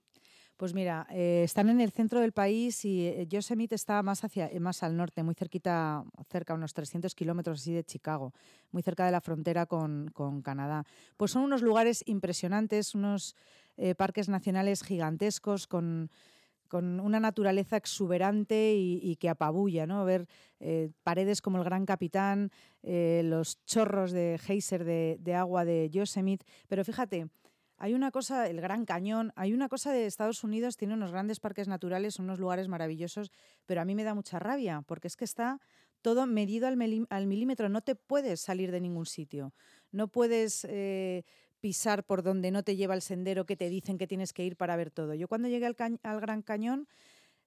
Pues mira, eh, están en el centro del país y eh, Yosemite está más, hacia, eh, más al norte, muy cerquita, cerca, unos 300 kilómetros así de Chicago, muy cerca de la frontera con, con Canadá. Pues son unos lugares impresionantes, unos parques nacionales gigantescos con, con una naturaleza exuberante y, que apabulla, ¿no? Ver paredes como el Gran Capitán, los chorros de geyser de agua de Yosemite. Pero fíjate, hay una cosa, el Gran Cañón, hay una cosa de Estados Unidos, tiene unos grandes parques naturales, unos lugares maravillosos, pero a mí me da mucha rabia, porque es que está todo medido al, milímetro, no te puedes salir de ningún sitio, no puedes eh, pisar por donde no te lleva el sendero que te dicen que tienes que ir para ver todo. Yo cuando llegué al, al Gran Cañón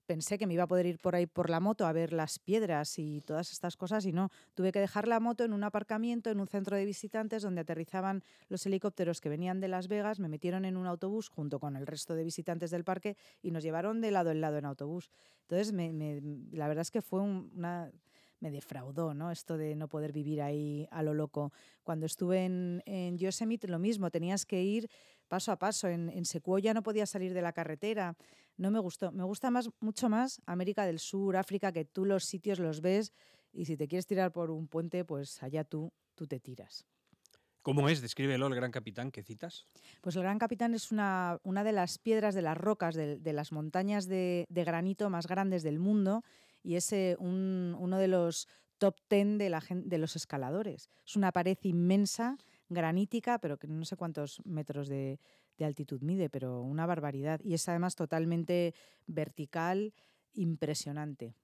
pensé que me iba a poder ir por ahí por la moto a ver las piedras y todas estas cosas y no, tuve que dejar la moto en un aparcamiento, en un centro de visitantes donde aterrizaban los helicópteros que venían de Las Vegas, me metieron en un autobús junto con el resto de visitantes del parque y nos llevaron de lado en lado en autobús. Entonces, me- la verdad es que fue un- una... Me defraudó, ¿no? Esto de no poder vivir ahí a lo loco. Cuando estuve en, en Yosemite, lo mismo, tenías que ir paso a paso. En, en Sequoia no podías salir de la carretera. No me gustó. Me gusta más, mucho más América del Sur, África, que tú los sitios los ves y si te quieres tirar por un puente, pues allá tú, tú te tiras. ¿Cómo es? Descríbelo, el gran capitán que citas. Pues el Gran Capitán es una, una de las piedras de las rocas de, de las montañas de, de granito más grandes del mundo y es eh, un- uno de los top ten de, la, de los escaladores. Es una pared inmensa, granítica, pero que no sé cuántos metros de, de altitud mide, pero una barbaridad. Y es además totalmente vertical, impresionante.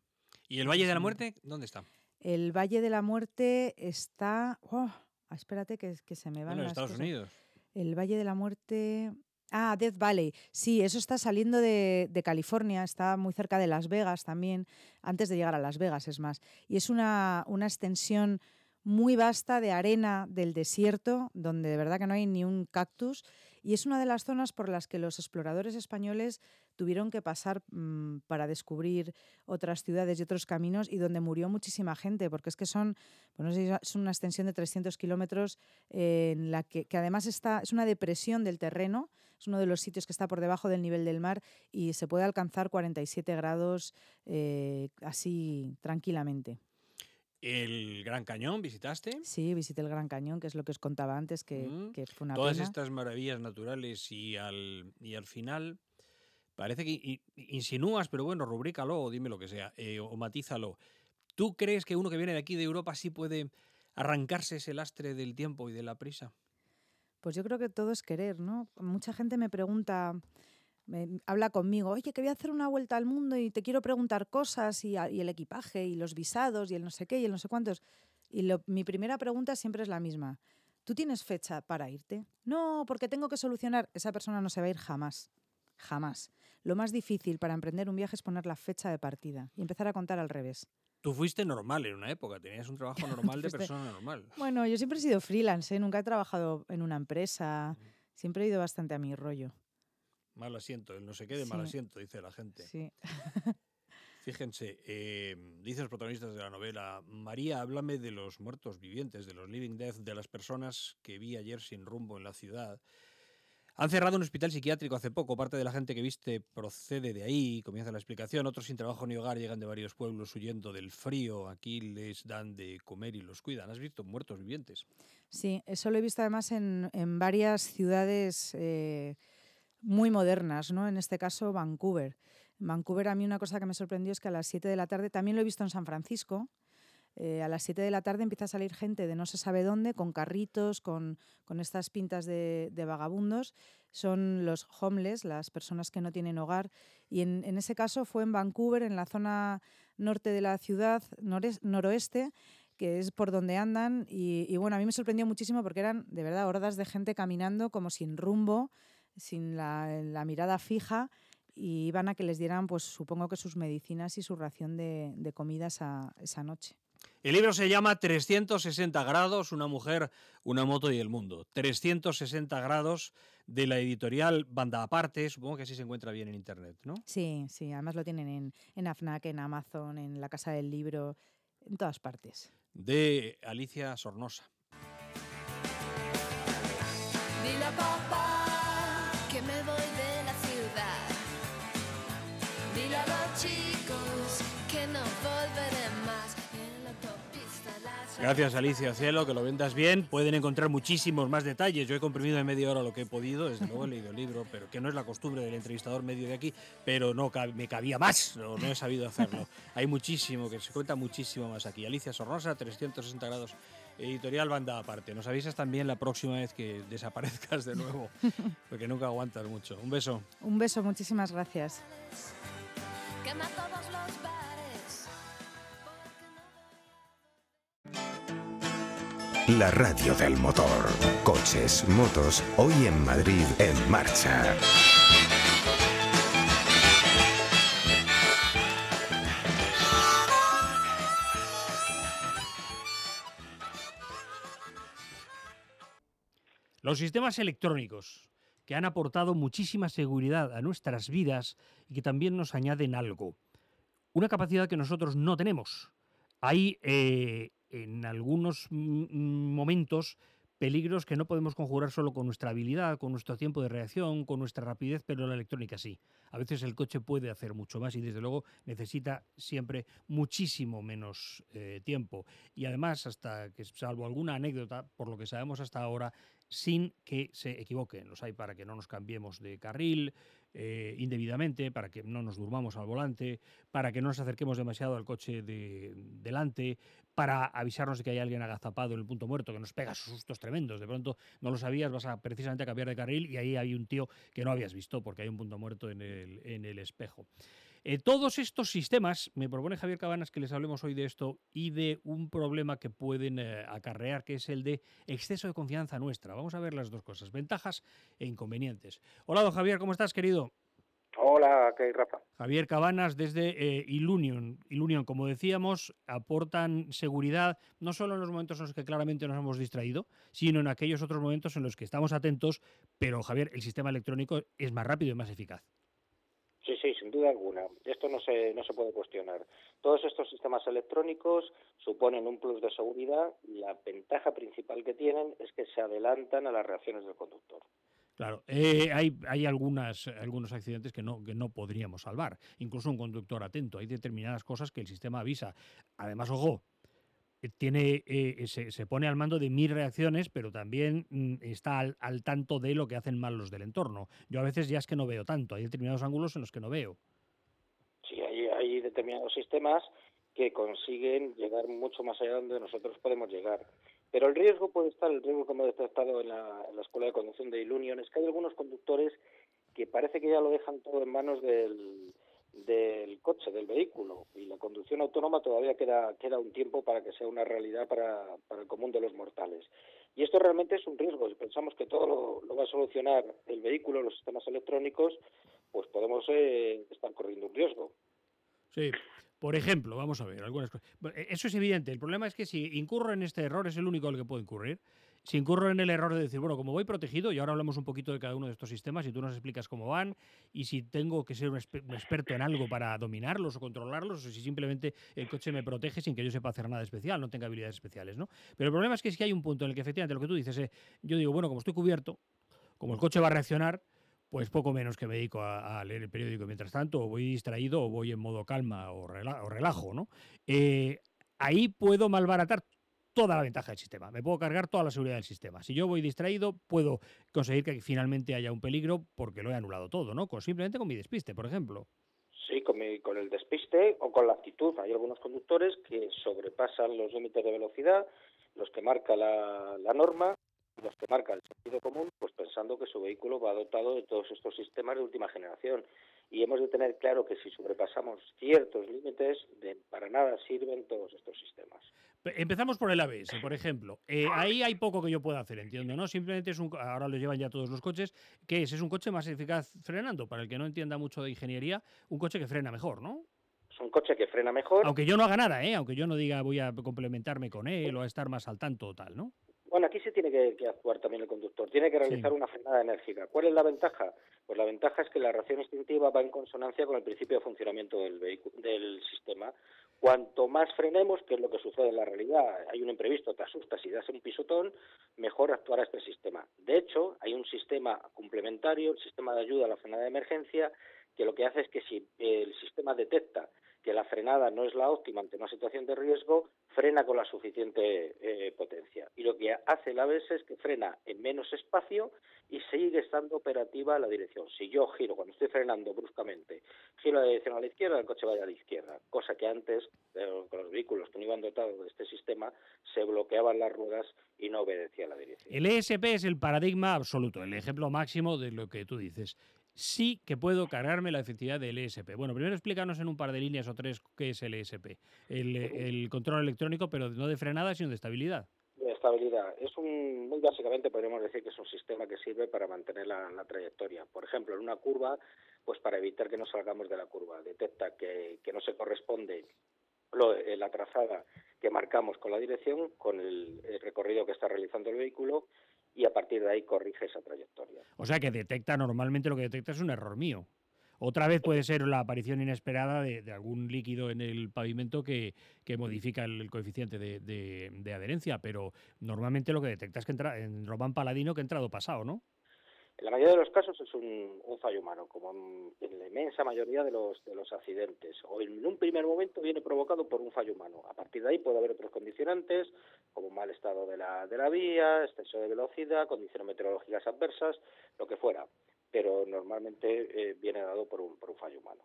¿Y el Valle de la. Muerte? ¿Dónde está? El Valle de la Muerte está... ¡oh! espérate que, que se me van Bueno, en las Estados cosas. Unidos. El Valle de la Muerte. Ah, Death Valley. Sí, eso está saliendo de, de California, está muy cerca de Las Vegas también, antes de llegar a Las Vegas, es más. Y es una, una extensión muy vasta de arena del desierto, donde de verdad que no hay ni un cactus. Y es una de las zonas por las que los exploradores españoles tuvieron que pasar mm, para descubrir otras ciudades y otros caminos y donde murió muchísima gente, porque es que son, bueno, es una extensión de 300 kilómetros en la que, que además está, es una depresión del terreno, es uno de los sitios que está por debajo del nivel del mar y se puede alcanzar 47 grados eh, así tranquilamente. ¿El Gran Cañón visitaste? Sí, visité el Gran Cañón, que es lo que os contaba antes, que, Mm, que fue una Todas pena. estas maravillas naturales y al, y al final parece que insinúas, pero bueno, rubrícalo o dime lo que sea, eh, o matízalo. ¿Tú crees que uno que viene de aquí de Europa sí puede arrancarse ese lastre del tiempo y de la prisa? Pues yo creo que todo es querer, ¿no? Mucha gente me pregunta, me habla conmigo, oye, que voy a hacer una vuelta al mundo y te quiero preguntar cosas y, y el equipaje y los visados y el no sé qué y el no sé cuántos. Y lo- mi primera pregunta siempre es la misma. ¿Tú tienes fecha para irte? No, porque tengo que solucionar. Esa persona no se va a ir jamás. Jamás. Lo más difícil para emprender un viaje es poner la fecha de partida y empezar a contar al revés. Tú fuiste normal en una época, tenías un trabajo <laughs> normal de persona normal. Bueno, yo siempre he sido freelance, ¿eh? nunca he trabajado en una empresa. Siempre he ido bastante a mi rollo. Mal asiento, el no sé qué de mal asiento, dice la gente. Sí. <laughs> Fíjense, eh, dicen los protagonistas de la novela, María, háblame de los muertos vivientes, de los living death, de las personas que vi ayer sin rumbo en la ciudad. Han cerrado un hospital psiquiátrico hace poco, parte de la gente que viste procede de ahí, comienza la explicación, otros sin trabajo ni hogar llegan de varios pueblos huyendo del frío, aquí les dan de comer y los cuidan. ¿Has visto muertos vivientes? Sí, eso lo he visto además en, en varias ciudades eh, muy modernas, ¿no? En este caso, Vancouver. Vancouver a mí una cosa que me sorprendió es que a las 7 de la tarde, también lo he visto en San Francisco, eh, a las 7 de la tarde empieza a salir gente de no se sabe dónde, con carritos, con, con estas pintas de, vagabundos, son los homeless, las personas que no tienen hogar. Y en, en ese caso fue en Vancouver, en la zona norte de la ciudad, noroeste, que es por donde andan. Y, y bueno, a mí me sorprendió muchísimo porque eran de verdad hordas de gente caminando como sin rumbo, sin la, la mirada fija y iban a que les dieran, pues supongo que sus medicinas y su ración de, de comida esa, esa noche. El libro se llama 360 grados, una mujer, una moto y el mundo. 360 grados de la editorial Banda Aparte, supongo que así se encuentra bien en internet, ¿no? Sí, sí, además lo tienen en, en AFNAC, en Amazon, en la Casa del Libro, en todas partes. De Alicia Sornosa. Dile a papá Gracias Alicia Cielo, que lo vendas bien. Pueden encontrar muchísimos más detalles. Yo he comprimido en media hora lo que he podido, desde luego he leído el libro, pero que no es la costumbre del entrevistador medio de aquí, pero no me cabía más, no, no he sabido hacerlo. Hay muchísimo, que se cuenta muchísimo más aquí. Alicia Sornosa, 360 grados, editorial banda aparte. Nos avisas también la próxima vez que desaparezcas de nuevo, porque nunca aguantas mucho. Un beso. Un beso, muchísimas gracias. La radio del motor. Coches, motos, hoy en Madrid en marcha. Los sistemas electrónicos, que han aportado muchísima seguridad a nuestras vidas y que también nos añaden algo. Una capacidad que nosotros no tenemos. Hay eh, en algunos momentos peligros que no podemos conjurar solo con nuestra habilidad, con nuestro tiempo de reacción, con nuestra rapidez, pero la electrónica sí. A veces el coche puede hacer mucho más y desde luego necesita siempre muchísimo menos eh, tiempo. Y además, hasta que salvo alguna anécdota, por lo que sabemos hasta ahora, sin que se equivoquen. Los hay para que no nos cambiemos de carril eh, indebidamente, para que no nos durmamos al volante, para que no nos acerquemos demasiado al coche de delante, para avisarnos de que hay alguien agazapado en el punto muerto que nos pega sustos tremendos. De pronto no lo sabías, vas a precisamente a cambiar de carril y ahí hay un tío que no habías visto porque hay un punto muerto en el, en el espejo. Eh, todos estos sistemas, me propone Javier Cabanas que les hablemos hoy de esto y de un problema que pueden eh, acarrear, que es el de exceso de confianza nuestra. Vamos a ver las dos cosas, ventajas e inconvenientes. Hola, don Javier, ¿cómo estás, querido? Hola, ¿qué hay, Rafa? Javier Cabanas desde eh, Ilunion. Ilunion, como decíamos, aportan seguridad no solo en los momentos en los que claramente nos hemos distraído, sino en aquellos otros momentos en los que estamos atentos, pero Javier, el sistema electrónico es más rápido y más eficaz. Sí, sí, sin duda alguna. Esto no se, no se puede cuestionar. Todos estos sistemas electrónicos suponen un plus de seguridad la ventaja principal que tienen es que se adelantan a las reacciones del conductor. Claro, eh, hay, hay algunas, algunos accidentes que no, que no podríamos salvar, incluso un conductor atento. Hay determinadas cosas que el sistema avisa. Además, ojo, tiene, eh, se, pone al mando de mis reacciones, pero también mm, está al, al tanto de lo que hacen mal los del entorno. Yo a veces ya es que no veo tanto, hay determinados ángulos en los que no veo. Sí, hay, hay determinados sistemas que consiguen llegar mucho más allá de donde nosotros podemos llegar. Pero el riesgo puede estar, el riesgo que hemos detectado en la, en la Escuela de Conducción de Ilunion es que hay algunos conductores que parece que ya lo dejan todo en manos del, del coche, del vehículo, y la conducción autónoma todavía queda, queda un tiempo para que sea una realidad para, para el común de los mortales. Y esto realmente es un riesgo. Si pensamos que todo lo, va a solucionar el vehículo, los sistemas electrónicos, pues podemos eh, estar corriendo un riesgo. Sí. Por ejemplo, vamos a ver algunas cosas. E- Eso es evidente. El problema es que si incurro en este error, es el único al que puedo incurrir. Si incurro en el error de decir, bueno, como voy protegido, y ahora hablamos un poquito de cada uno de estos sistemas y tú nos explicas cómo van, y si tengo que ser un, exper- un experto en algo para dominarlos o controlarlos, o si simplemente el coche me protege sin que yo sepa hacer nada especial, no tenga habilidades especiales, ¿no? Pero el problema es que si hay un punto en el que efectivamente lo que tú dices, eh, yo digo, bueno, como estoy cubierto, como el coche va a reaccionar, pues poco menos que me dedico a, leer el periódico mientras tanto, o voy distraído, o voy en modo calma o, o relajo, ¿no? Eh, ahí puedo malbaratar toda la ventaja del sistema. Me puedo cargar toda la seguridad del sistema. Si yo voy distraído, puedo conseguir que finalmente haya un peligro porque lo he anulado todo, ¿no? Con, simplemente con mi despiste, por ejemplo. Sí, con, mi- con el despiste o con la actitud. Hay algunos conductores que sobrepasan los límites de velocidad, los que marca la, la norma, los que marca el sentido común, pues pensando que su vehículo va dotado de todos estos sistemas de última generación. Y hemos de tener claro que si sobrepasamos ciertos límites, de, para nada sirven todos estos sistemas. Pe- Empezamos por el ABS, por ejemplo. Eh, ahí hay poco que yo pueda hacer, entiendo, ¿no? Simplemente es un. Ahora lo llevan ya todos los coches. ¿Qué es? Es un coche más eficaz frenando. Para el que no entienda mucho de ingeniería, un coche que frena mejor, ¿no? Es un coche que frena mejor. Aunque yo no haga nada, ¿eh? Aunque yo no diga voy a complementarme con él o a estar más al tanto o tal, ¿no? Bueno, aquí sí tiene que, que actuar también el conductor. Tiene que realizar Sí. una frenada enérgica. ¿Cuál es la ventaja? Pues la ventaja es que la reacción instintiva va en consonancia con el principio de funcionamiento del, del sistema. Cuanto más frenemos, que es lo que sucede en la realidad, hay un imprevisto, te asustas y das un pisotón, mejor actuará este sistema. De hecho, hay un sistema complementario, el sistema de ayuda a la frenada de emergencia, que lo que hace es que si el sistema detecta que la frenada no es la óptima ante una situación de riesgo, frena con la suficiente eh, potencia. Y lo que hace el ABS es que frena en menos espacio y sigue estando operativa la dirección. Si yo giro, cuando estoy frenando bruscamente, giro la dirección a la izquierda, el coche vaya a la izquierda. Cosa que antes, eh, con los vehículos que no iban dotados de este sistema, se bloqueaban las ruedas y no obedecía la dirección. El ESP es el paradigma absoluto, el ejemplo máximo de lo que tú dices. Sí que puedo cargarme la efectividad del ESP. Bueno, primero explícanos en un par de líneas o tres qué es el ESP. El, el control electrónico, pero no de frenada, sino de estabilidad. de estabilidad. Es un, muy básicamente podríamos decir que es un sistema que sirve para mantener la, la trayectoria. Por ejemplo, en una curva, pues para evitar que no salgamos de la curva, detecta que, que no se corresponde lo- eh, la trazada que marcamos con la dirección, con el, el recorrido que está realizando el vehículo y a partir de ahí corrige esa trayectoria. O sea que detecta, normalmente lo que detecta es un error mío. Otra vez puede ser la aparición inesperada de, algún líquido en el pavimento que, que modifica el, coeficiente de, de- de adherencia, pero normalmente lo que detecta es que entra en Román Paladino que ha entrado pasado, ¿no? En la mayoría de los casos es un, fallo humano, como en, la inmensa mayoría de los, de los accidentes. O en un primer momento viene provocado por un fallo humano. A partir de ahí puede haber otros condicionantes, como mal estado de la, de la vía, exceso de velocidad, condiciones meteorológicas adversas, lo que fuera. Pero normalmente eh, viene dado por un, por un fallo humano.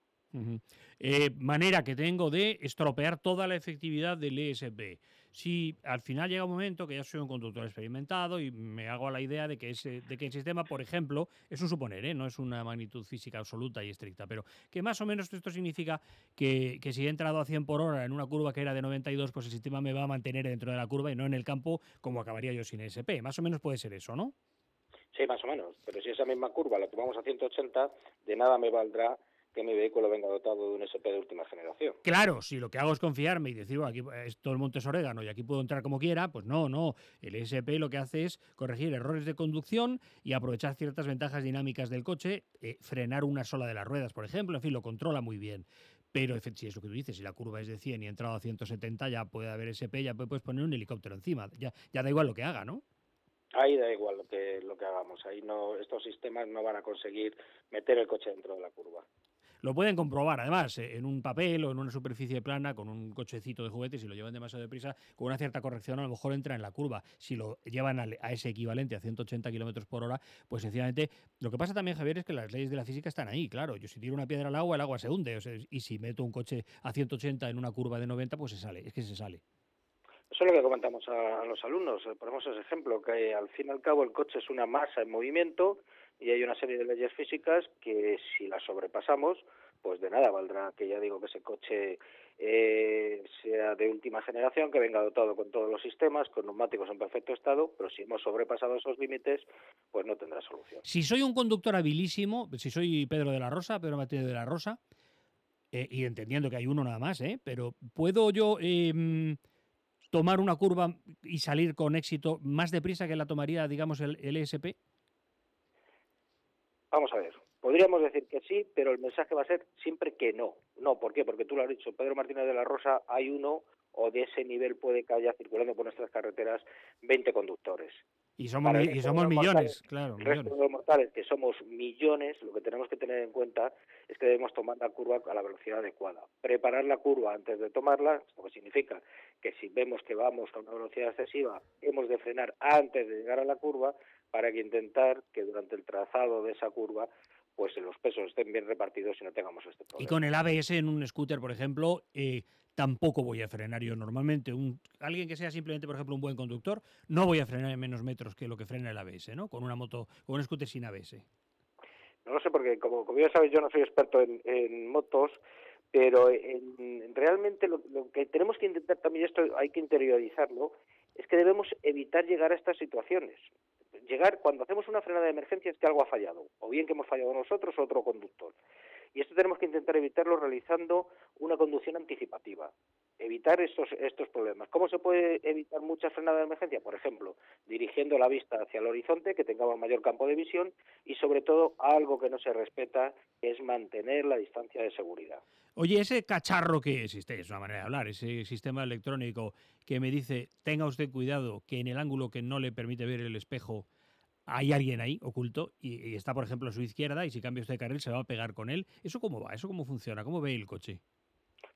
Eh, manera que tengo de estropear toda la efectividad del ESP. Si al final llega un momento que ya soy un conductor experimentado y me hago a la idea de que, ese, de que el sistema, por ejemplo, es un suponer, ¿eh? no es una magnitud física absoluta y estricta, pero que más o menos esto significa que, que si he entrado a 100 por hora en una curva que era de 92, pues el sistema me va a mantener dentro de la curva y no en el campo como acabaría yo sin ESP. Más o menos puede ser eso, ¿no? Sí, más o menos. Pero si esa misma curva la tomamos a 180, de nada me valdrá que mi vehículo venga dotado de un SP de última generación. Claro, si lo que hago es confiarme y decir, bueno, aquí es todo el monte es orégano y aquí puedo entrar como quiera, pues no, no. El ESP lo que hace es corregir errores de conducción y aprovechar ciertas ventajas dinámicas del coche, eh, frenar una sola de las ruedas, por ejemplo, en fin, lo controla muy bien. Pero si es lo que tú dices, si la curva es de 100 y he entrado a 170, ya puede haber SP, ya puedes poner un helicóptero encima. Ya, ya da igual lo que haga, ¿no? Ahí da igual lo que lo que hagamos. Ahí no estos sistemas no van a conseguir meter el coche dentro de la curva. Lo pueden comprobar, además, eh, en un papel o en una superficie plana con un cochecito de juguete, si lo llevan demasiado deprisa, con una cierta corrección a lo mejor entra en la curva. Si lo llevan a, ese equivalente a 180 kilómetros por hora, pues sencillamente. Lo que pasa también, Javier, es que las leyes de la física están ahí, claro. Yo si tiro una piedra al agua, el agua se hunde. o y si meto un coche a 180 en una curva de 90, pues se sale. Es que se sale. Eso es lo que comentamos a, los alumnos. Ponemos ese ejemplo, que al fin y al cabo el coche es una masa en movimiento y hay una serie de leyes físicas que si las sobrepasamos, pues de nada valdrá que ya digo que ese coche eh, sea de última generación, que venga dotado con todos los sistemas, con neumáticos en perfecto estado, pero si hemos sobrepasado esos límites, pues no tendrá solución. Si soy un conductor habilísimo, si soy Pedro de la Rosa, Pedro Martínez de la Rosa, eh, y entendiendo que hay uno nada más, ¿eh? pero ¿puedo yo em, tomar una curva y salir con éxito más deprisa que la tomaría, digamos, el, el ESP? Vamos a ver. Podríamos decir que sí, pero el mensaje va a ser siempre que no. No, ¿por qué? Porque tú lo has dicho, Pedro Martínez de la Rosa, hay uno o de ese nivel puede que haya circulando por nuestras carreteras 20 conductores. Y somos, Para y somos millones, mortales, claro, El resto de los mortales, que somos millones, lo que tenemos que tener en cuenta es que debemos tomar la curva a la velocidad adecuada. Preparar la curva antes de tomarla, lo que significa que si vemos que vamos a una velocidad excesiva, hemos de frenar antes de llegar a la curva para que intentar que durante el trazado de esa curva pues los pesos estén bien repartidos y no tengamos este Y problema. con el ABS en un scooter, por ejemplo, eh, tampoco voy a frenar yo normalmente. Un, alguien que sea simplemente, por ejemplo, un buen conductor, no voy a frenar en menos metros que lo que frena el ABS, ¿no? Con una moto, con un scooter sin ABS. No lo sé, porque como, como ya sabes, yo no soy experto en, en motos, pero en, realmente lo, lo, que tenemos que intentar también, esto hay que interiorizarlo, es que debemos evitar llegar a estas situaciones. Llegar cuando hacemos una frenada de emergencia es que algo ha fallado, o bien que hemos fallado nosotros o otro conductor. Y esto tenemos que intentar evitarlo realizando una conducción anticipativa, evitar estos, estos problemas. ¿Cómo se puede evitar muchas frenadas de emergencia? Por ejemplo, dirigiendo la vista hacia el horizonte, que tengamos mayor campo de visión y sobre todo algo que no se respeta, es mantener la distancia de seguridad. Oye, ese cacharro que existe, es una manera de hablar, ese sistema electrónico que me dice, tenga usted cuidado que en el ángulo que no le permite ver el espejo hay alguien ahí oculto y, y, está, por ejemplo, a su izquierda y si cambia usted de carril se va a pegar con él. ¿Eso cómo va? ¿Eso cómo funciona? ¿Cómo ve el coche?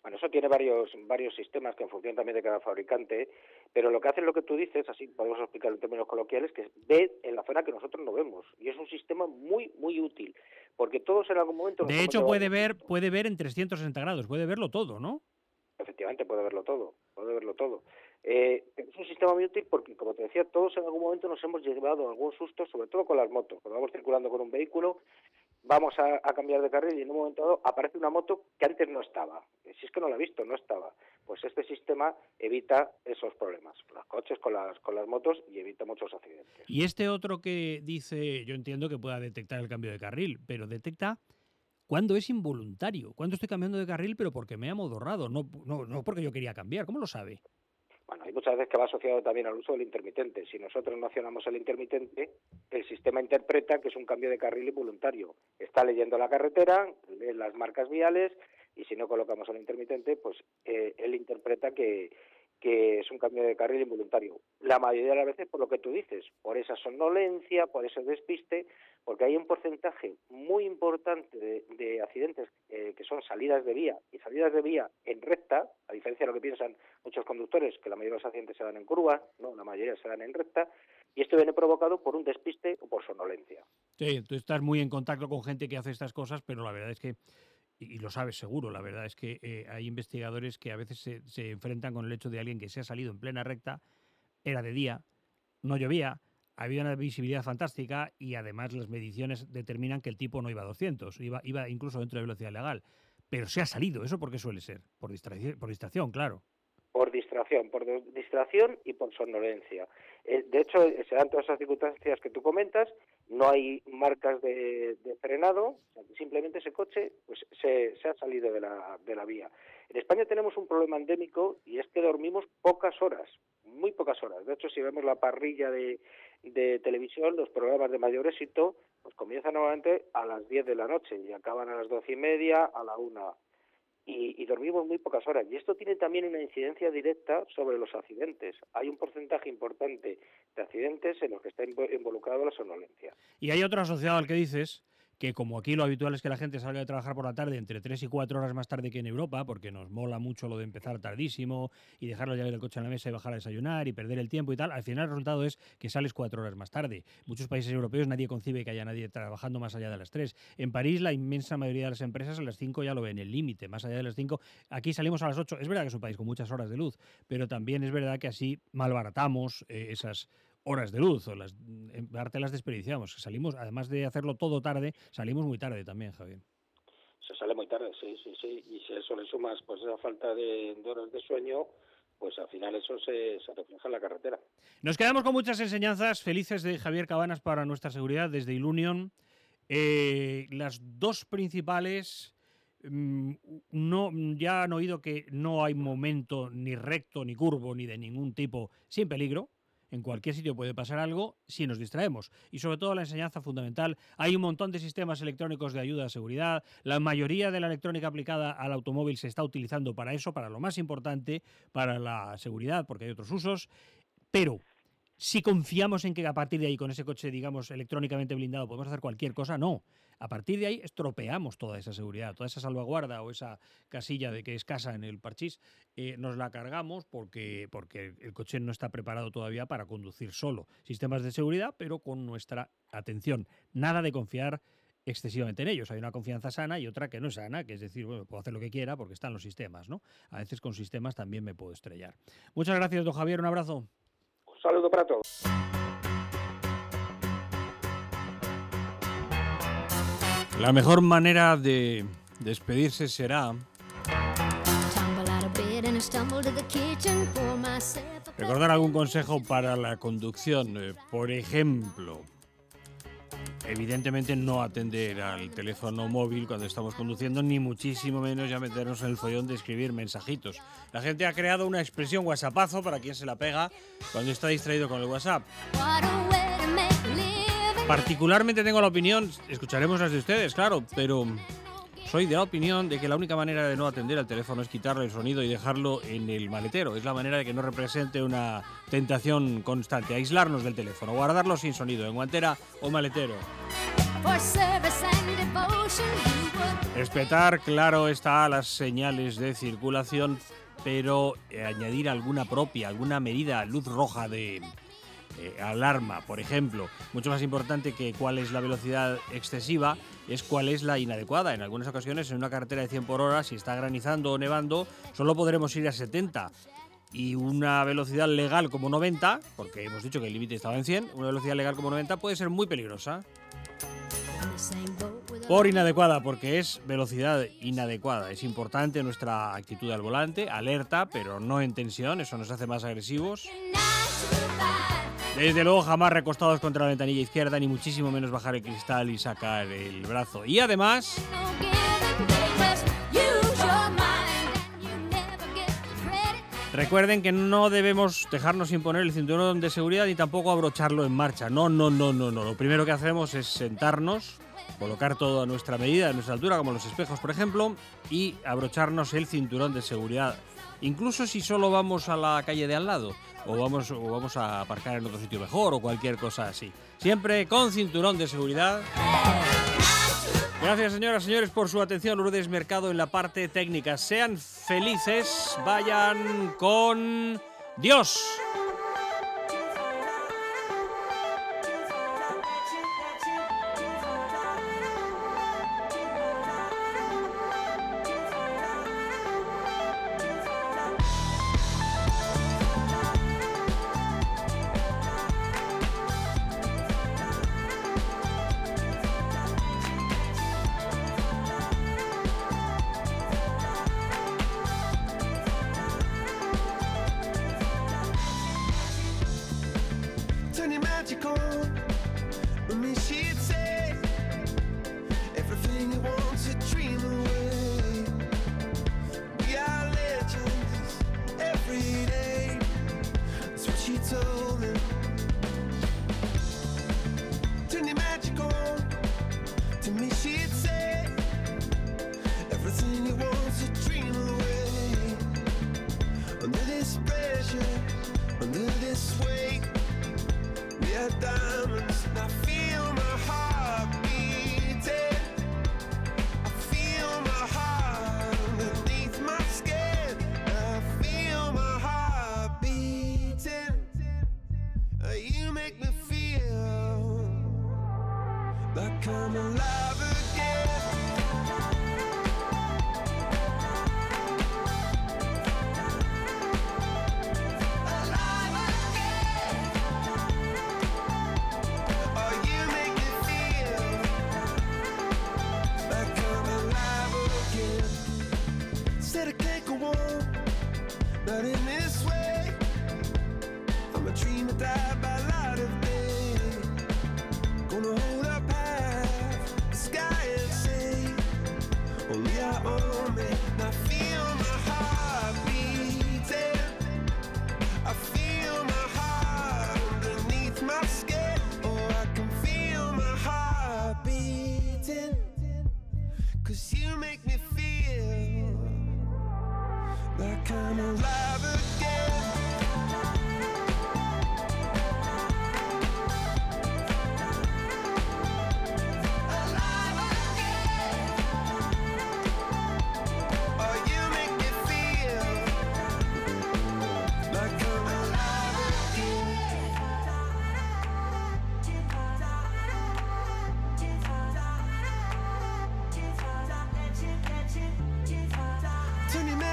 Bueno, eso tiene varios varios sistemas que en función también de cada fabricante, pero lo que hace es lo que tú dices, así podemos explicarlo en términos coloquiales, que ve en la zona que nosotros no vemos y es un sistema muy muy útil, porque todos en algún momento De hecho puede ver puede ver en 360 grados, puede verlo todo, ¿no? Efectivamente, puede verlo todo, puede verlo todo. Eh, es un sistema muy útil porque, como te decía, todos en algún momento nos hemos llevado algún susto, sobre todo con las motos. Cuando vamos circulando con un vehículo, vamos a, cambiar de carril y en un momento dado aparece una moto que antes no estaba. Si es que no la he visto, no estaba. Pues este sistema evita esos problemas, los coches con las, con las motos y evita muchos accidentes. Y este otro que dice, yo entiendo que pueda detectar el cambio de carril, pero detecta cuando es involuntario, cuando estoy cambiando de carril, pero porque me ha modorrado, no, no, no porque yo quería cambiar. ¿Cómo lo sabe? Bueno, hay muchas veces que va asociado también al uso del intermitente. Si nosotros no accionamos el intermitente, el sistema interpreta que es un cambio de carril involuntario. Está leyendo la carretera, lee las marcas viales y si no colocamos el intermitente, pues eh, él interpreta que, que es un cambio de carril involuntario. La mayoría de las veces por lo que tú dices, por esa somnolencia, por ese despiste, porque hay un porcentaje muy importante de, de accidentes eh, que son salidas de vía y salidas de vía en recta, a diferencia de lo que piensan muchos conductores, que la mayoría de los accidentes se dan en curva, no, la mayoría se dan en recta, y esto viene provocado por un despiste o por somnolencia. Sí, tú estás muy en contacto con gente que hace estas cosas, pero la verdad es que y lo sabes seguro, la verdad es que eh, hay investigadores que a veces se, se, enfrentan con el hecho de alguien que se ha salido en plena recta, era de día, no llovía, había una visibilidad fantástica y además las mediciones determinan que el tipo no iba a 200, iba, iba incluso dentro de velocidad legal. Pero se ha salido, ¿eso por qué suele ser? Por distracción, por distracción claro. Por distracción, por distracción y por somnolencia. Eh, de hecho, se dan todas esas circunstancias que tú comentas, no hay marcas de, de frenado, simplemente ese coche pues se, se ha salido de la, de la vía. En España tenemos un problema endémico y es que dormimos pocas horas, muy pocas horas. De hecho, si vemos la parrilla de, de televisión, los programas de mayor éxito, pues comienzan normalmente a las 10 de la noche y acaban a las doce y media, a la una. Y, dormimos muy pocas horas. Y esto tiene también una incidencia directa sobre los accidentes. Hay un porcentaje importante de accidentes en los que está involucrado la somnolencia. Y hay otro asociado al que dices, que como aquí lo habitual es que la gente salga de trabajar por la tarde entre 3 y 4 horas más tarde que en Europa, porque nos mola mucho lo de empezar tardísimo y dejar la llave del coche en la mesa y bajar a desayunar y perder el tiempo y tal, al final el resultado es que sales 4 horas más tarde. Muchos países europeos nadie concibe que haya nadie trabajando más allá de las 3. En París la inmensa mayoría de las empresas a las 5 ya lo ven el límite, más allá de las 5. Aquí salimos a las 8. Es verdad que es un país con muchas horas de luz, pero también es verdad que así malbaratamos eh, esas horas de luz o las en parte las desperdiciamos. Salimos, además de hacerlo todo tarde, salimos muy tarde también, Javier. Se sale muy tarde, sí, sí, sí. Y si a eso le sumas pues esa falta de, de horas de sueño, pues al final eso se, se, refleja en la carretera. Nos quedamos con muchas enseñanzas felices de Javier Cabanas para nuestra seguridad desde Ilunion. Eh, las dos principales mm, no ya han oído que no hay momento ni recto ni curvo ni de ningún tipo sin peligro en cualquier sitio puede pasar algo si nos distraemos. Y sobre todo la enseñanza fundamental, hay un montón de sistemas electrónicos de ayuda a seguridad, la mayoría de la electrónica aplicada al automóvil se está utilizando para eso, para lo más importante, para la seguridad, porque hay otros usos, pero si confiamos en que a partir de ahí, con ese coche, digamos, electrónicamente blindado, podemos hacer cualquier cosa, no. A partir de ahí estropeamos toda esa seguridad, toda esa salvaguarda o esa casilla de que es casa en el parchís, eh, nos la cargamos porque, porque el coche no está preparado todavía para conducir solo. Sistemas de seguridad, pero con nuestra atención. Nada de confiar excesivamente en ellos. Hay una confianza sana y otra que no es sana, que es decir, bueno, puedo hacer lo que quiera porque están los sistemas, ¿no? A veces con sistemas también me puedo estrellar. Muchas gracias, don Javier, un abrazo. Un saludo para todos. La mejor manera de despedirse será recordar algún consejo para la conducción. Eh, Por ejemplo, evidentemente no atender al teléfono móvil cuando estamos conduciendo, ni muchísimo menos ya meternos en el follón de escribir mensajitos. La gente ha creado una expresión whatsappazo para quien se la pega cuando está distraído con el WhatsApp. Particularmente tengo la opinión, escucharemos las de ustedes, claro, pero soy de la opinión de que la única manera de no atender al teléfono es quitarle el sonido y dejarlo en el maletero. Es la manera de que no represente una tentación constante. Aislarnos del teléfono, guardarlo sin sonido, en guantera o maletero. Respetar, claro, está las señales de circulación, pero eh, añadir alguna propia, alguna medida, luz roja de eh, alarma, por ejemplo. Mucho más importante que cuál es la velocidad excesiva es cuál es la inadecuada. En algunas ocasiones, en una carretera de 100 por hora, si está granizando o nevando, solo podremos ir a 70. Y una velocidad legal como 90, porque hemos dicho que el límite estaba en 100, una velocidad legal como 90 puede ser muy peligrosa. Por inadecuada, porque es velocidad inadecuada. Es importante nuestra actitud al volante, alerta, pero no en tensión, eso nos hace más agresivos. Desde luego, jamás recostados contra la ventanilla izquierda, ni muchísimo menos bajar el cristal y sacar el brazo. Y además, recuerden que no debemos dejarnos imponer el cinturón de seguridad ni tampoco abrocharlo en marcha. No, no, no, no, no. Lo primero que hacemos es sentarnos, colocar todo a nuestra medida, a nuestra altura, como los espejos, por ejemplo, y abrocharnos el cinturón de seguridad. Incluso si solo vamos a la calle de al lado o vamos, vamos a aparcar en otro sitio mejor o cualquier cosa así. Siempre con cinturón de seguridad. Gracias, señoras señores, por su atención. Lourdes Mercado en la parte técnica. Sean felices, vayan con Dios.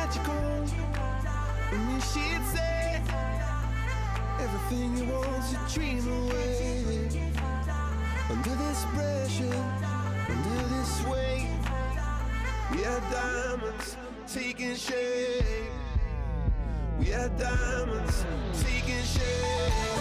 Magical. I mean, she'd say everything you want to dream away. Under this pressure, under this weight, we are diamonds taking shape. We are diamonds taking shape.